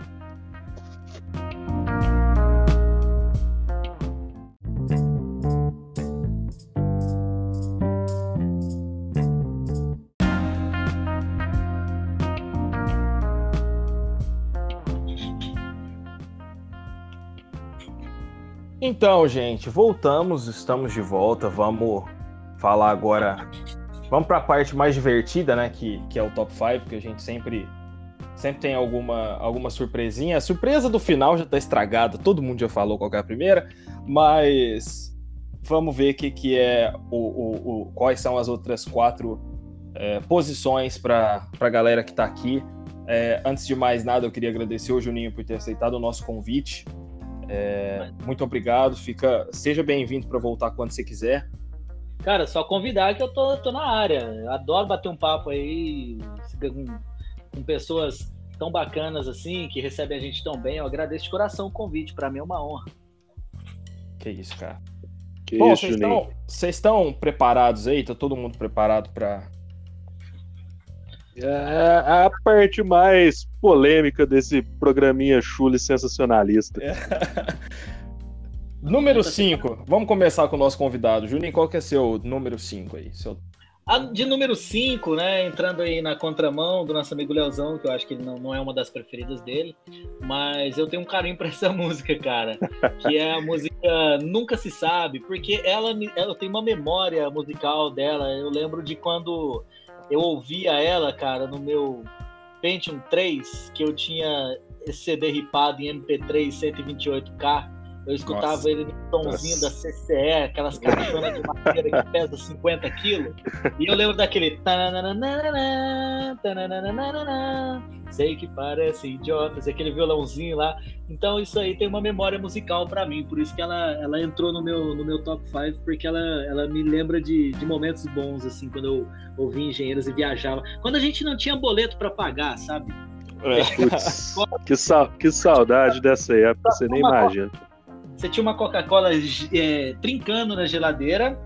Então, gente, voltamos, estamos de volta. Vamos falar agora. Vamos para a parte mais divertida, né? Que, que é o top 5, que a gente sempre sempre tem alguma, alguma surpresinha. A surpresa do final já está estragada, todo mundo já falou qual é a primeira, mas vamos ver que, que é o, o, o quais são as outras quatro é, posições para a galera que está aqui. É, antes de mais nada, eu queria agradecer o Juninho por ter aceitado o nosso convite. É, muito obrigado, fica, seja bem-vindo para voltar quando você quiser. Cara, só convidar que eu tô, tô na área. Eu adoro bater um papo aí com, com, pessoas tão bacanas assim, que recebem a gente tão bem. Eu agradeço de coração o convite, para mim é uma honra. Que isso, cara. Que Bom, isso, vocês Juninho. estão, vocês estão preparados aí? Tá todo mundo preparado para É a parte mais polêmica desse programinha chule sensacionalista. (laughs) Número 5. Vamos começar com o nosso convidado. Juninho, qual que é seu número 5 aí? Seu... De número 5, né? Entrando aí na contramão do nosso amigo Leozão, que eu acho que ele não, não é uma das preferidas dele, mas eu tenho um carinho pra essa (laughs) música, cara. Que é a música Nunca Se Sabe, porque ela, ela tem uma memória musical dela. Eu lembro de quando eu ouvia ela, cara, no meu Pentium 3, que eu tinha CD ripado em MP3 128K. Eu escutava Nossa. ele no tomzinho da CCE, aquelas caixonas de madeira que pesa 50 quilos. E eu lembro daquele. Sei que parece idiotas, aquele violãozinho lá. Então isso aí tem uma memória musical pra mim, por isso que ela, ela entrou no meu, no meu top 5, porque ela, ela me lembra de, de momentos bons, assim, quando eu ouvi engenheiros e viajava. Quando a gente não tinha boleto pra pagar, sabe? Putz, (laughs) que, sa- que saudade dessa época, você nem imagina. Você tinha uma Coca-Cola é, trincando na geladeira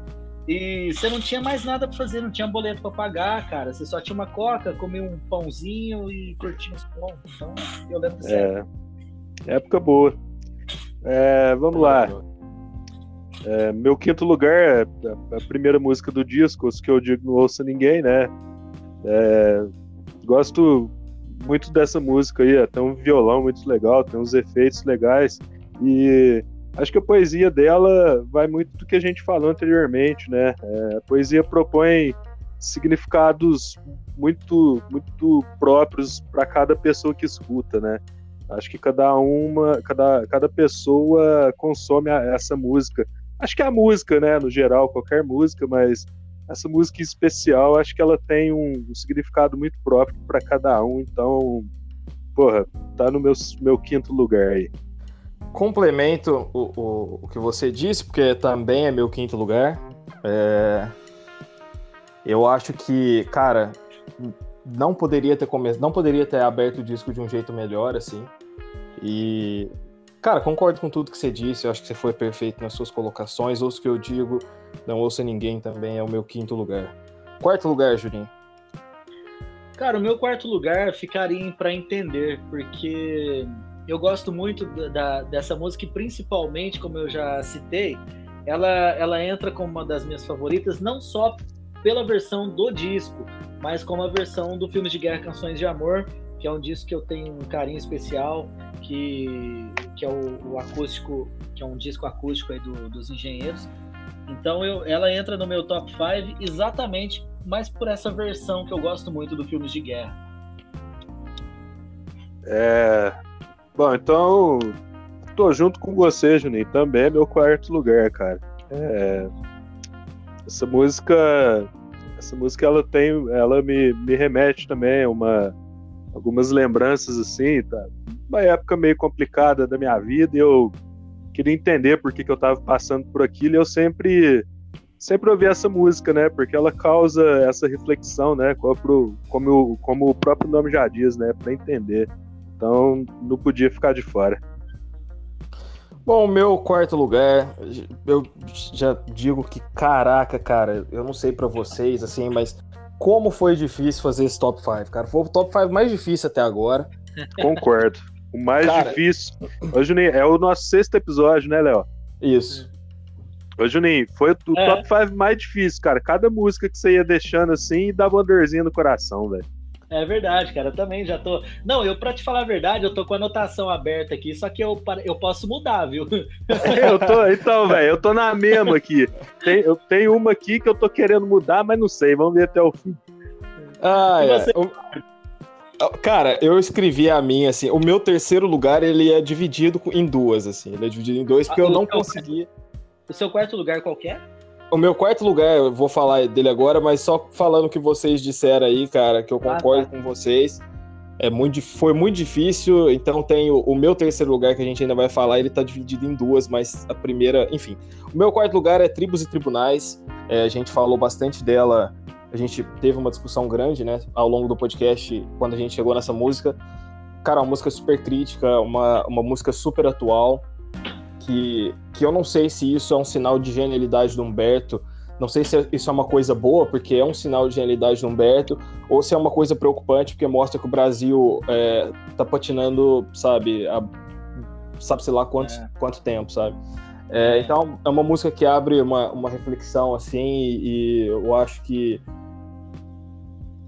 e você não tinha mais nada pra fazer, não tinha boleto pra pagar, cara. Você só tinha uma Coca, comia um pãozinho e curtia os pão. Então, eu lembro disso. É, época boa. É, vamos lá. É, meu quinto lugar é a, a primeira música do disco, os que eu digo não ouça ninguém, né? É, gosto muito dessa música aí, tem um violão muito legal, tem uns efeitos legais e acho que a poesia dela vai muito do que a gente falou anteriormente, né? É, a poesia propõe significados muito muito próprios para cada pessoa que escuta, né? Acho que cada uma, cada, cada pessoa consome a- essa música. Acho que a música, né, no geral, qualquer música, mas essa música em especial, acho que ela tem um, um significado muito próprio para cada um. Então, porra, tá no meu, meu quinto lugar aí. Complemento o, o, o que você disse, porque também é meu quinto lugar. É, Eu acho que, cara, não poderia ter começado, não poderia ter aberto o disco de um jeito melhor, assim. E, cara, concordo com tudo que você disse. Eu acho que você foi perfeito nas suas colocações. Ouço o que eu digo, não ouça ninguém também é o meu quinto lugar. Quarto lugar, Julinho. Cara, o meu quarto lugar ficaria Pra Entender, porque eu gosto muito da- dessa música e principalmente, como eu já citei, ela, ela entra como uma das minhas favoritas, não só pela versão do disco, mas como a versão do filme de guerra Canções de Amor, que é um disco que eu tenho um carinho especial, que, que é o, o acústico, que é um disco acústico aí do- dos engenheiros. Então eu, ela entra no meu top 5 exatamente mais por essa versão que eu gosto muito do filmes de guerra. É... Bom, então, tô junto com você, Juninho. Também é meu quarto lugar, cara. É, Essa música, essa música ela tem, ela me, me remete também a uma algumas lembranças assim, tá? Uma época meio complicada da minha vida e eu queria entender por que, que eu tava passando por aquilo e eu sempre sempre ouvi essa música, né? Porque ela causa essa reflexão, né? Como, como, como o próprio nome já diz, né? Para entender. Então não podia ficar de fora. Bom, o meu quarto lugar, eu já digo que, caraca, cara, eu não sei pra vocês, assim, mas como foi difícil fazer esse top 5, cara. Foi o top 5 mais difícil até agora. (laughs) Concordo. O mais Cara- difícil. Ô, Juninho, é o nosso sexto episódio, né, Léo? Isso. Ô, Juninho, foi o É. top 5 mais difícil, cara. Cada música que você ia deixando assim dava uma dorzinha no coração, velho. É verdade, cara. Eu também já tô. Não, eu, pra te falar a verdade, eu tô com a anotação aberta aqui, só que eu, eu posso mudar, viu? (laughs) Eu tô, então, velho, eu tô na mesma aqui. Tem, eu tenho uma aqui que eu tô querendo mudar, mas não sei. Vamos ver até o fim. Ah, E é. você? O- Cara, eu escrevi a minha, assim, o meu terceiro lugar, ele é dividido em duas, assim, ele é dividido em dois, porque Ah, eu não consegui... O seu quarto lugar qualquer? O meu quarto lugar, eu vou falar dele agora, mas só falando o que vocês disseram aí, cara, que eu Ah, concordo tá. com vocês. É muito, foi muito difícil, então tem o, o meu terceiro lugar que a gente ainda vai falar, ele tá dividido em duas, mas a primeira, enfim. O meu quarto lugar é Tribos e Tribunais. É, a gente falou bastante dela, a gente teve uma discussão grande, né, ao longo do podcast, quando a gente chegou nessa música. Cara, uma música super crítica, uma, uma música super atual, que, que eu não sei se isso é um sinal de genialidade do Humberto, não sei se isso é uma coisa boa, porque é um sinal de genialidade do Humberto, ou se é uma coisa preocupante, porque mostra que o Brasil é, tá patinando, sabe, sabe-se lá quanto, é. quanto tempo, sabe? É, então, é uma música que abre uma, uma reflexão, assim, e, e eu acho que.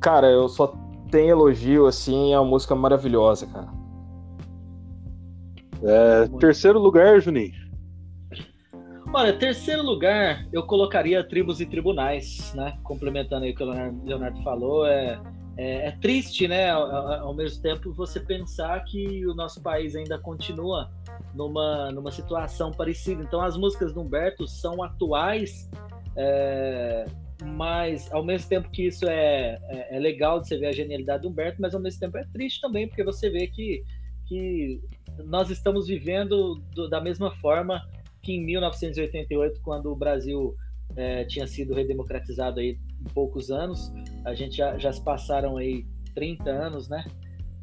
Cara, eu só tenho elogio, assim, é uma música maravilhosa, cara. É, terceiro lugar, Juninho. Olha, terceiro lugar, eu colocaria tribos e tribunais, né? Complementando aí o que o Leonardo, Leonardo falou, é, é, é, triste, né? Ao, ao, mesmo tempo, você pensar que o nosso país ainda continua numa, numa situação parecida. Então, as músicas do Humberto são atuais, é, mas ao mesmo tempo que isso é, é, é, legal de você ver a genialidade do Humberto, mas ao mesmo tempo é triste também, porque você vê que, que nós estamos vivendo do, da mesma forma que em 1988, quando o Brasil é, tinha sido redemocratizado aí em poucos anos, a gente já, já se passaram aí 30 anos, né?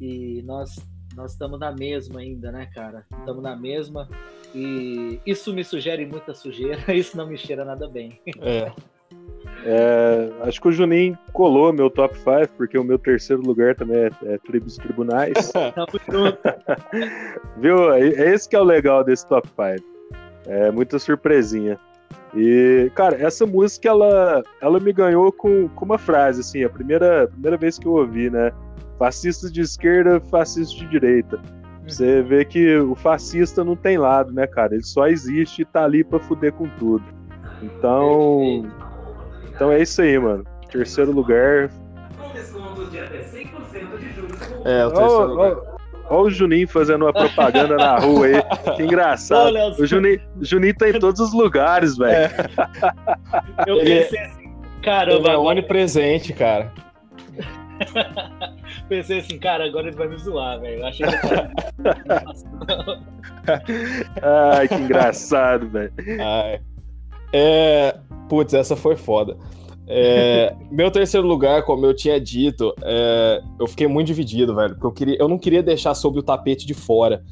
E nós nós estamos na mesma ainda, né, cara? Estamos na mesma e isso me sugere muita sujeira, (laughs) isso não me cheira nada bem. É. É, acho que o Juninho colou meu top 5, porque o meu terceiro lugar também é, é Tribos Tribunais. (laughs) (laughs) Viu? É, é esse que é o legal desse top 5. É muita surpresinha. E, cara, essa música, ela, ela me ganhou com, com uma frase, assim, a primeira, primeira vez que eu ouvi, né? Fascistas de esquerda, fascistas de direita. Você vê que o fascista não tem lado, né, cara? Ele só existe e tá ali pra fuder com tudo. Então. Então é isso aí, mano. Terceiro lugar. É, o terceiro lugar. Olha o Juninho fazendo uma propaganda na rua aí. Que engraçado. o Juninho, Juninho tá em todos os lugares, velho. É. Eu pensei assim, caramba. Ele é onipresente, cara. (laughs) pensei assim, cara, agora ele vai me zoar, velho. Eu achei que (laughs) (laughs) Ai, que engraçado, velho. É. Putz, essa foi foda. É, (laughs) meu terceiro lugar, como eu tinha dito, é, eu fiquei muito dividido, velho, porque eu, queria, eu não queria deixar sob o tapete de fora.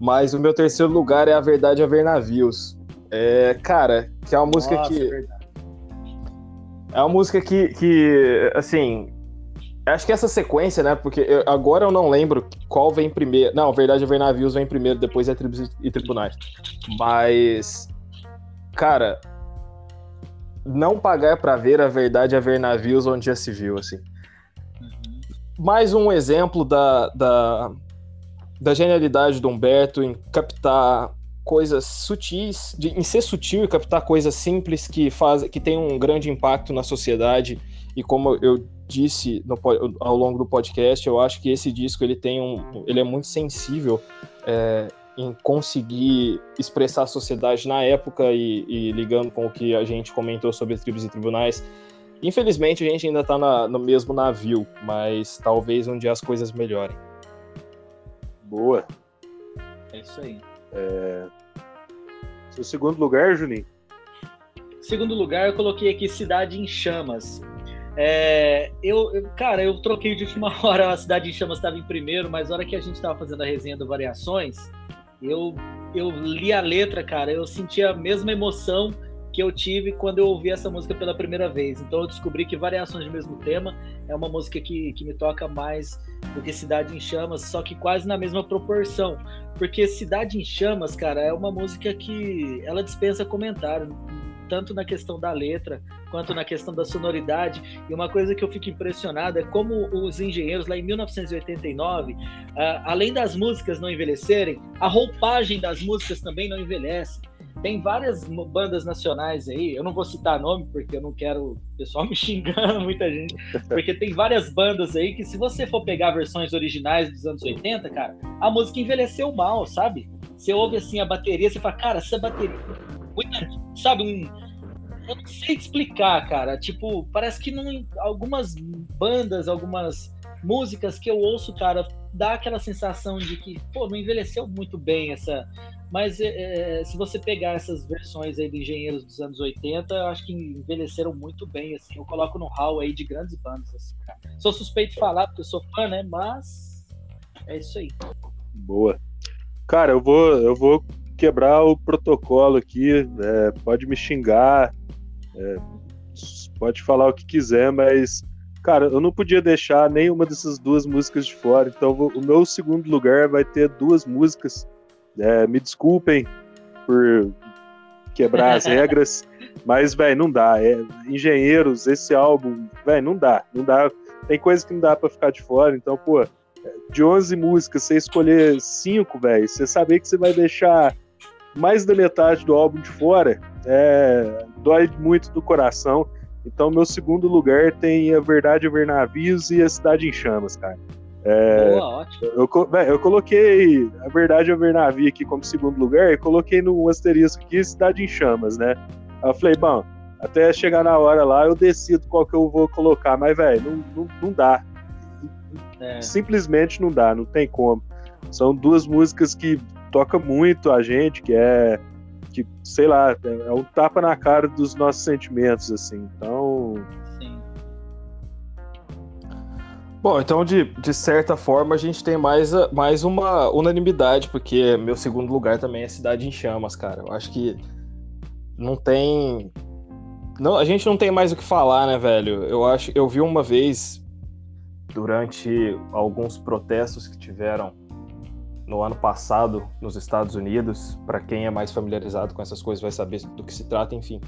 Mas o meu terceiro lugar é A Verdade a Ver Navios. É, cara, que é uma música Nossa, que. É, é uma música que, que, assim. Acho que essa sequência, né? Porque eu, agora eu não lembro qual vem primeiro. Não, Verdade a Ver Navios vem primeiro, depois é Tribos e Tribunais. Mas. Cara, não pagar para ver a verdade é ver navios onde já se viu, assim. Uhum. Mais um exemplo da, da, da genialidade do Humberto em captar coisas sutis, de, em ser sutil e captar coisas simples que faz, que tem um grande impacto na sociedade. E como eu disse no, ao longo do podcast, eu acho que esse disco ele tem um, ele é muito sensível é, em conseguir expressar a sociedade na época e, e, ligando com o que a gente comentou sobre tribos e tribunais. Infelizmente, a gente ainda está no mesmo navio, mas talvez um dia as coisas melhorem. Boa. É isso aí. É... Seu segundo lugar, Juninho? Segundo lugar, eu coloquei aqui Cidade em Chamas. É, eu, eu, cara, eu troquei de última (laughs) hora, a Cidade em Chamas estava em primeiro, mas na hora que a gente estava fazendo a resenha do Variações, eu, eu li a letra, cara, eu senti a mesma emoção que eu tive quando eu ouvi essa música pela primeira vez. Então eu descobri que Variações do Mesmo Tema é uma música que, que me toca mais do que Cidade em Chamas, só que quase na mesma proporção. Porque Cidade em Chamas, cara, é uma música que ela dispensa comentário tanto na questão da letra quanto na questão da sonoridade. E uma coisa que eu fico impressionado é como os engenheiros lá em 1989, ah, além das músicas não envelhecerem, a roupagem das músicas também não envelhece. Tem várias bandas nacionais aí, eu não vou citar nome porque eu não quero o pessoal (laughs) me xingando, muita gente, porque tem várias bandas aí que se você for pegar versões originais dos anos 80, cara, a música envelheceu mal, sabe? Você ouve assim a bateria, você fala, cara, essa bateria sabe, um. Eu não sei explicar, cara. Tipo, parece que não, algumas bandas, algumas músicas que eu ouço, cara, dá aquela sensação de que, pô, não envelheceu muito bem essa. Mas é, é se você pegar essas versões aí de engenheiros dos anos 80, eu acho que envelheceram muito bem, assim. Eu coloco no hall aí de grandes bandas, assim, cara. Sou suspeito de falar, porque eu sou fã, né? Mas é isso aí. Boa. Cara, eu vou, eu vou quebrar o protocolo aqui, é, pode me xingar, é, pode falar o que quiser, mas, cara, eu não podia deixar nenhuma dessas duas músicas de fora, então o meu segundo lugar vai ter duas músicas. É, me desculpem por quebrar as (laughs) regras, mas, velho, não dá. É, Engenheiros, esse álbum, velho, não dá, não dá. Tem coisa que não dá para ficar de fora, então, pô, de 11 músicas, você escolher cinco, velho, você saber que você vai deixar mais da metade do álbum de fora, é, dói muito do coração. Então, meu segundo lugar tem A Verdade Ver Navios e A Cidade em Chamas, cara. É, Boa, ótimo. Eu, véio, eu coloquei A Verdade Ver Navio aqui como segundo lugar e coloquei no asterisco aqui Cidade em Chamas, né? Eu falei, bom, até chegar na hora lá eu decido qual que eu vou colocar, mas, velho, não, não, não dá. É. Simplesmente não dá, não tem como. São duas músicas que tocam muito a gente, que é que, sei lá, é um tapa na cara dos nossos sentimentos, assim. Então. Sim. Bom, então de, de certa forma a gente tem mais, mais uma unanimidade, porque meu segundo lugar também é Cidade em Chamas, cara. Eu acho que não tem. Não, a gente não tem mais o que falar, né, velho? Eu acho, eu vi uma vez durante alguns protestos que tiveram no ano passado nos Estados Unidos, para quem é mais familiarizado com essas coisas vai saber do que se trata, enfim.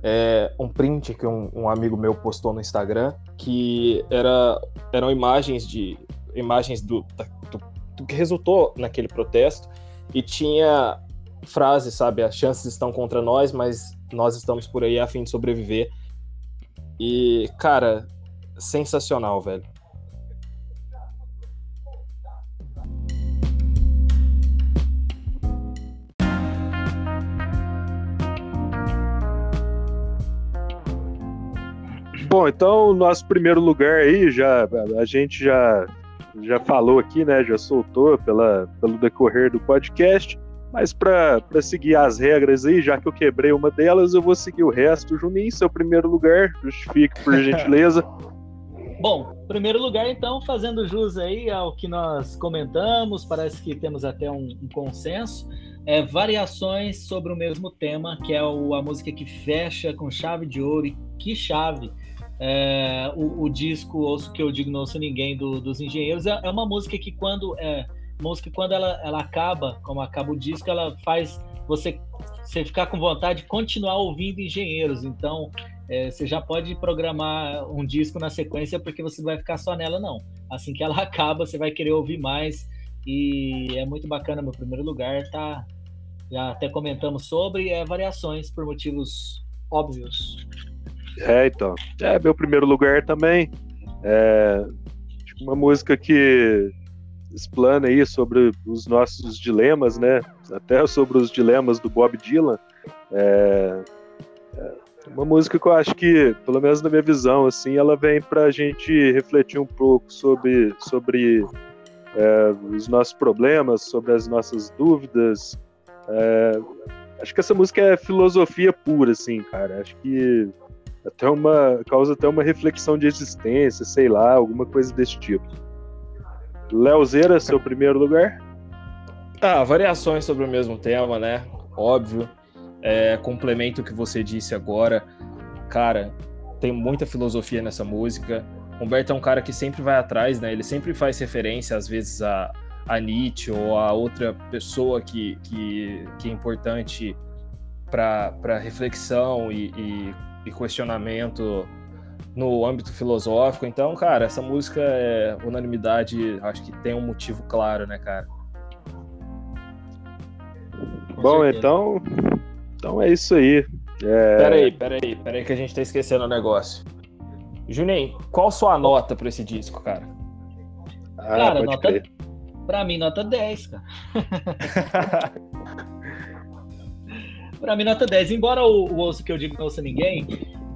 É um print que um, um amigo meu postou no Instagram, que era, eram imagens de imagens do, do, do que resultou naquele protesto e tinha frase, sabe, as chances estão contra nós, mas nós estamos por aí a fim de sobreviver. E, cara, sensacional, velho. Bom, então, nosso primeiro lugar aí, já a gente já, já falou aqui, né? Já soltou pela, pelo decorrer do podcast. Mas para seguir as regras aí, já que eu quebrei uma delas, eu vou seguir o resto. Juninho, seu primeiro lugar, justifique por (laughs) gentileza. Bom, primeiro lugar, então, fazendo jus aí ao que nós comentamos, parece que temos até um, um consenso. É, variações sobre o mesmo tema, que é o, a música que fecha com chave de ouro. E que chave! É, o, o, disco Ouço Que Eu Digo Não Ouço Ninguém do, dos Engenheiros é, é, uma música que quando é, música quando ela, ela acaba, como acaba o disco, ela faz você, você ficar com vontade de continuar ouvindo Engenheiros. Então é, você já pode programar um disco na sequência porque você vai ficar só nela não. Assim que ela (laughs) acaba, você vai querer ouvir mais e é muito bacana. Meu primeiro lugar tá já até comentamos sobre é, variações por motivos óbvios. É, então. É, meu primeiro lugar também. É uma música que explana aí sobre os nossos dilemas, né? Até sobre os dilemas do Bob Dylan. É, é uma música que eu acho que, pelo menos na minha visão, assim, ela vem para a gente refletir um pouco sobre, sobre é, os nossos problemas, sobre as nossas dúvidas. É, acho que essa música é filosofia pura, assim, cara. Acho que até uma causa até uma reflexão de existência, sei lá, alguma coisa desse tipo. Leozeira, seu primeiro lugar? Ah, variações sobre o mesmo tema, né? Óbvio. É, complemento o que você disse agora. Cara, tem muita filosofia nessa música. Humberto é um cara que sempre vai atrás, né? Ele sempre faz referência, às vezes, a, a Nietzsche ou a outra pessoa que, que, que é importante para reflexão e, e e questionamento no âmbito filosófico. Então, cara, essa música é unanimidade, acho que tem um motivo claro, né, cara? Com Bom, certeza. então, então é isso aí. É... Peraí, peraí, peraí que a gente tá esquecendo o negócio. Juninho, qual sua nota para esse disco, cara? Ah, cara, nota, crer. pra mim, nota 10, cara. (laughs) Para mim, nota 10. Embora o, o Ouço que eu digo não ouça ninguém,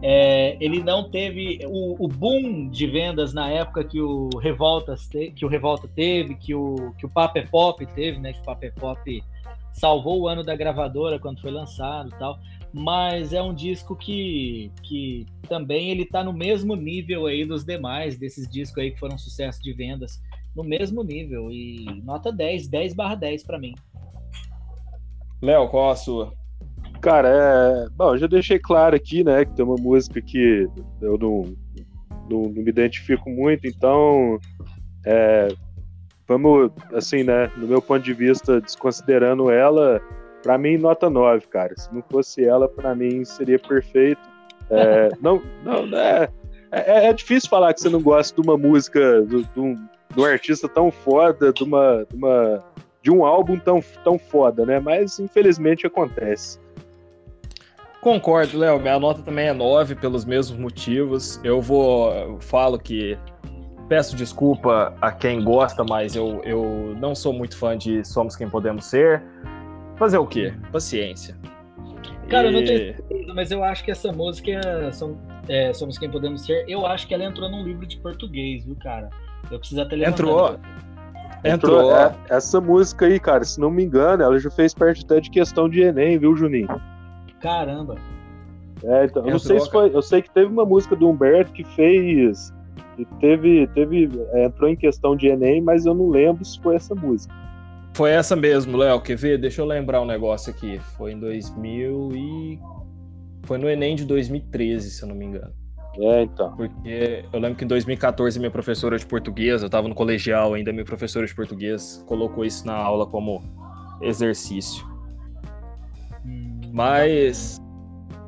é, ele não teve o, o, boom de vendas na época que o Revoltas que o Revolta teve, que o que o Papo é Pop teve, né? Que o Papo é Pop salvou o ano da gravadora quando foi lançado, e tal. Mas é um disco que, que também ele tá no mesmo nível aí dos demais desses discos aí que foram sucesso de vendas, no mesmo nível e nota 10, 10/10 para mim. Léo, qual a sua? Cara, é. Bom, eu já deixei claro aqui, né, que tem uma música que eu não, não, não me identifico muito, então. É, vamos, assim, né, no meu ponto de vista, desconsiderando ela, para mim, nota 9, cara. Se não fosse ela, para mim seria perfeito. É, (laughs) não, não, é, é, é, difícil falar que você não gosta de uma música, de, de, um, de um artista tão foda, de, uma, de, uma, de um álbum tão, tão foda, né? Mas infelizmente acontece. Concordo, Léo. Minha nota também é 9 pelos mesmos motivos. Eu vou. Eu falo que. Peço desculpa a quem gosta, mas eu, eu não sou muito fã de Somos Quem Podemos Ser. Fazer o quê? Paciência. Cara, e... eu não tenho certeza, mas eu acho que essa música é, Somos Quem Podemos Ser, eu acho que ela entrou num livro de português, viu, cara? Eu preciso até levantar. Entrou. Entrou. Entrou. É, essa música aí, cara, se não me engano, ela já fez parte até de questão de Enem, viu, Juninho? Caramba. É, então, eu não sei se foi. Eu sei que teve uma música do Humberto que fez. Que teve. teve é, entrou em questão de Enem, mas eu não lembro se foi essa música. Foi essa mesmo, Léo. Quer ver? Deixa eu lembrar um negócio aqui. Foi em 2000 e. Foi no Enem de 2013, se eu não me engano. É, então. Porque eu lembro que em 2014 minha professora de português, eu estava no colegial ainda, minha professora de português colocou isso na aula como exercício. Mas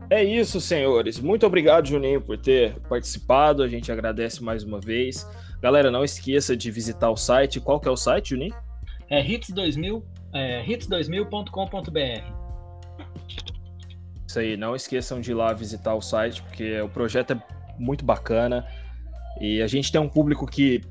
é isso, senhores. Muito obrigado, Juninho, por ter participado. A gente agradece mais uma vez. Galera, não esqueça de visitar o site. Qual que é o site, Juninho? É hits2000, é, hits2000.com.br. Isso aí, não esqueçam de ir lá visitar o site, porque o projeto é muito bacana. E a gente tem um público que,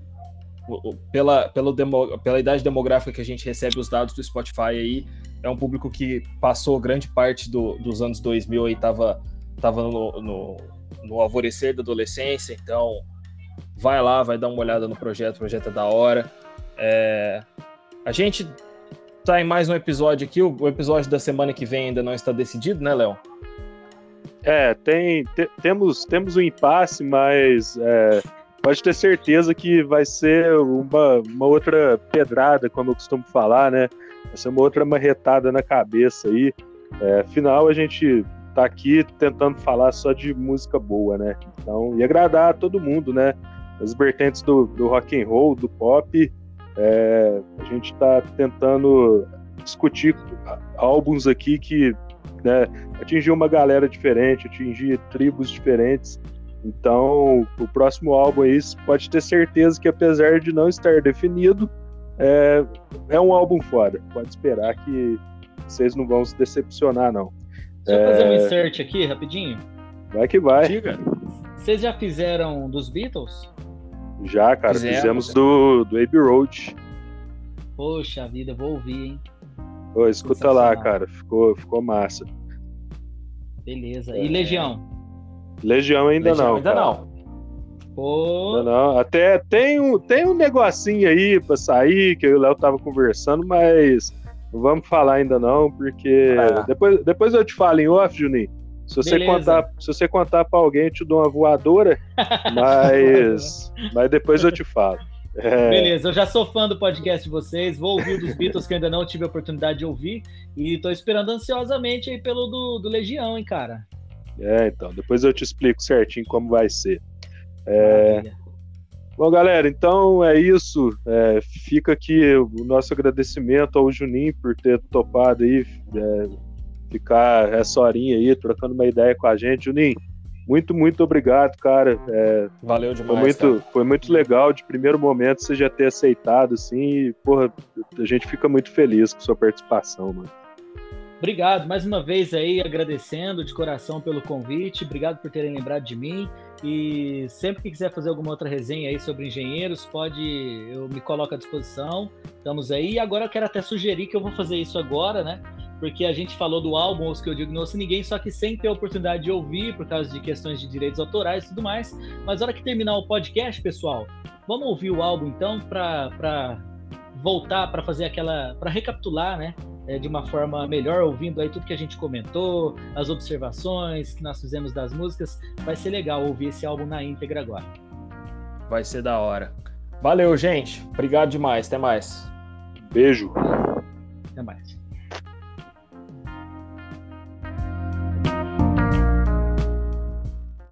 pela, pela, demo, pela idade demográfica que a gente recebe os dados do Spotify aí, é um público que passou grande parte do, dos anos 2000 e tava, tava no, no, no, alvorecer da adolescência, então vai lá, vai dar uma olhada no projeto, o projeto é da hora. É, a gente tá em mais um episódio aqui, o, o, episódio da semana que vem ainda não está decidido, né, Léo? É, tem, te, temos, temos um impasse, mas é, pode ter certeza que vai ser uma, uma outra pedrada, como eu costumo falar, né? Essa é uma outra marretada na cabeça aí. É, afinal, a gente tá aqui tentando falar só de música boa, né? Então, e agradar a todo mundo, né? As vertentes do, do rock and roll, do pop. É, a gente está tentando discutir álbuns aqui que né, atingir uma galera diferente, atingir tribos diferentes. Então, o próximo álbum aí pode ter certeza que, apesar de não estar definido, é, é um álbum fora. Pode esperar que vocês não vão se decepcionar, não. Deixa eu fazer um é, insert aqui, rapidinho. Vai que vai. Diga. Vocês já fizeram dos Beatles? Já, cara. Fizemos, fizemos do, do Abbey Road. Poxa vida, vou ouvir, hein? Pô, escuta lá, cara. Ficou, ficou massa. Beleza. E é... Legião? Legião ainda Legião não. Ainda cara. não. Não, não. Até tem um, tem um negocinho aí pra sair que eu e o Léo tava conversando, mas não vamos falar ainda não, porque ah. depois, depois eu te falo em off, Juninho. Se você contar, se você contar para alguém, eu te dou uma voadora, (laughs) mas mas depois eu te falo. É... Beleza, eu já sou fã do podcast de vocês, vou ouvir dos Beatles que eu ainda não tive a oportunidade de ouvir e tô esperando ansiosamente aí pelo do, do Legião, hein, cara. É, então, depois eu te explico certinho como vai ser. É... Bom, galera, então é isso. É, fica aqui o nosso agradecimento ao Juninho por ter topado aí, é, ficar essa horinha aí, trocando uma ideia com a gente. Juninho, muito, muito obrigado, cara. É, Valeu demais. Foi muito, foi muito legal de primeiro momento você já ter aceitado, assim, e, porra, a gente fica muito feliz com sua participação, mano. Obrigado mais uma vez aí, agradecendo de coração pelo convite. Obrigado por terem lembrado de mim. E sempre que quiser fazer alguma outra resenha aí sobre engenheiros, pode, eu me coloco à disposição. Estamos aí. E agora eu quero até sugerir que eu vou fazer isso agora, né? Porque a gente falou do álbum Os que eu digo não ouço ninguém, só que sem ter a oportunidade de ouvir por causa de questões de direitos autorais e tudo mais. Mas na hora que terminar o podcast, pessoal, vamos ouvir o álbum então para voltar para fazer aquela para recapitular, né? É, de uma forma melhor, ouvindo aí tudo que a gente comentou, as observações que nós fizemos das músicas. Vai ser legal ouvir esse álbum na íntegra agora. Vai ser da hora. Valeu, gente. Obrigado demais. Até mais. Beijo. Até mais.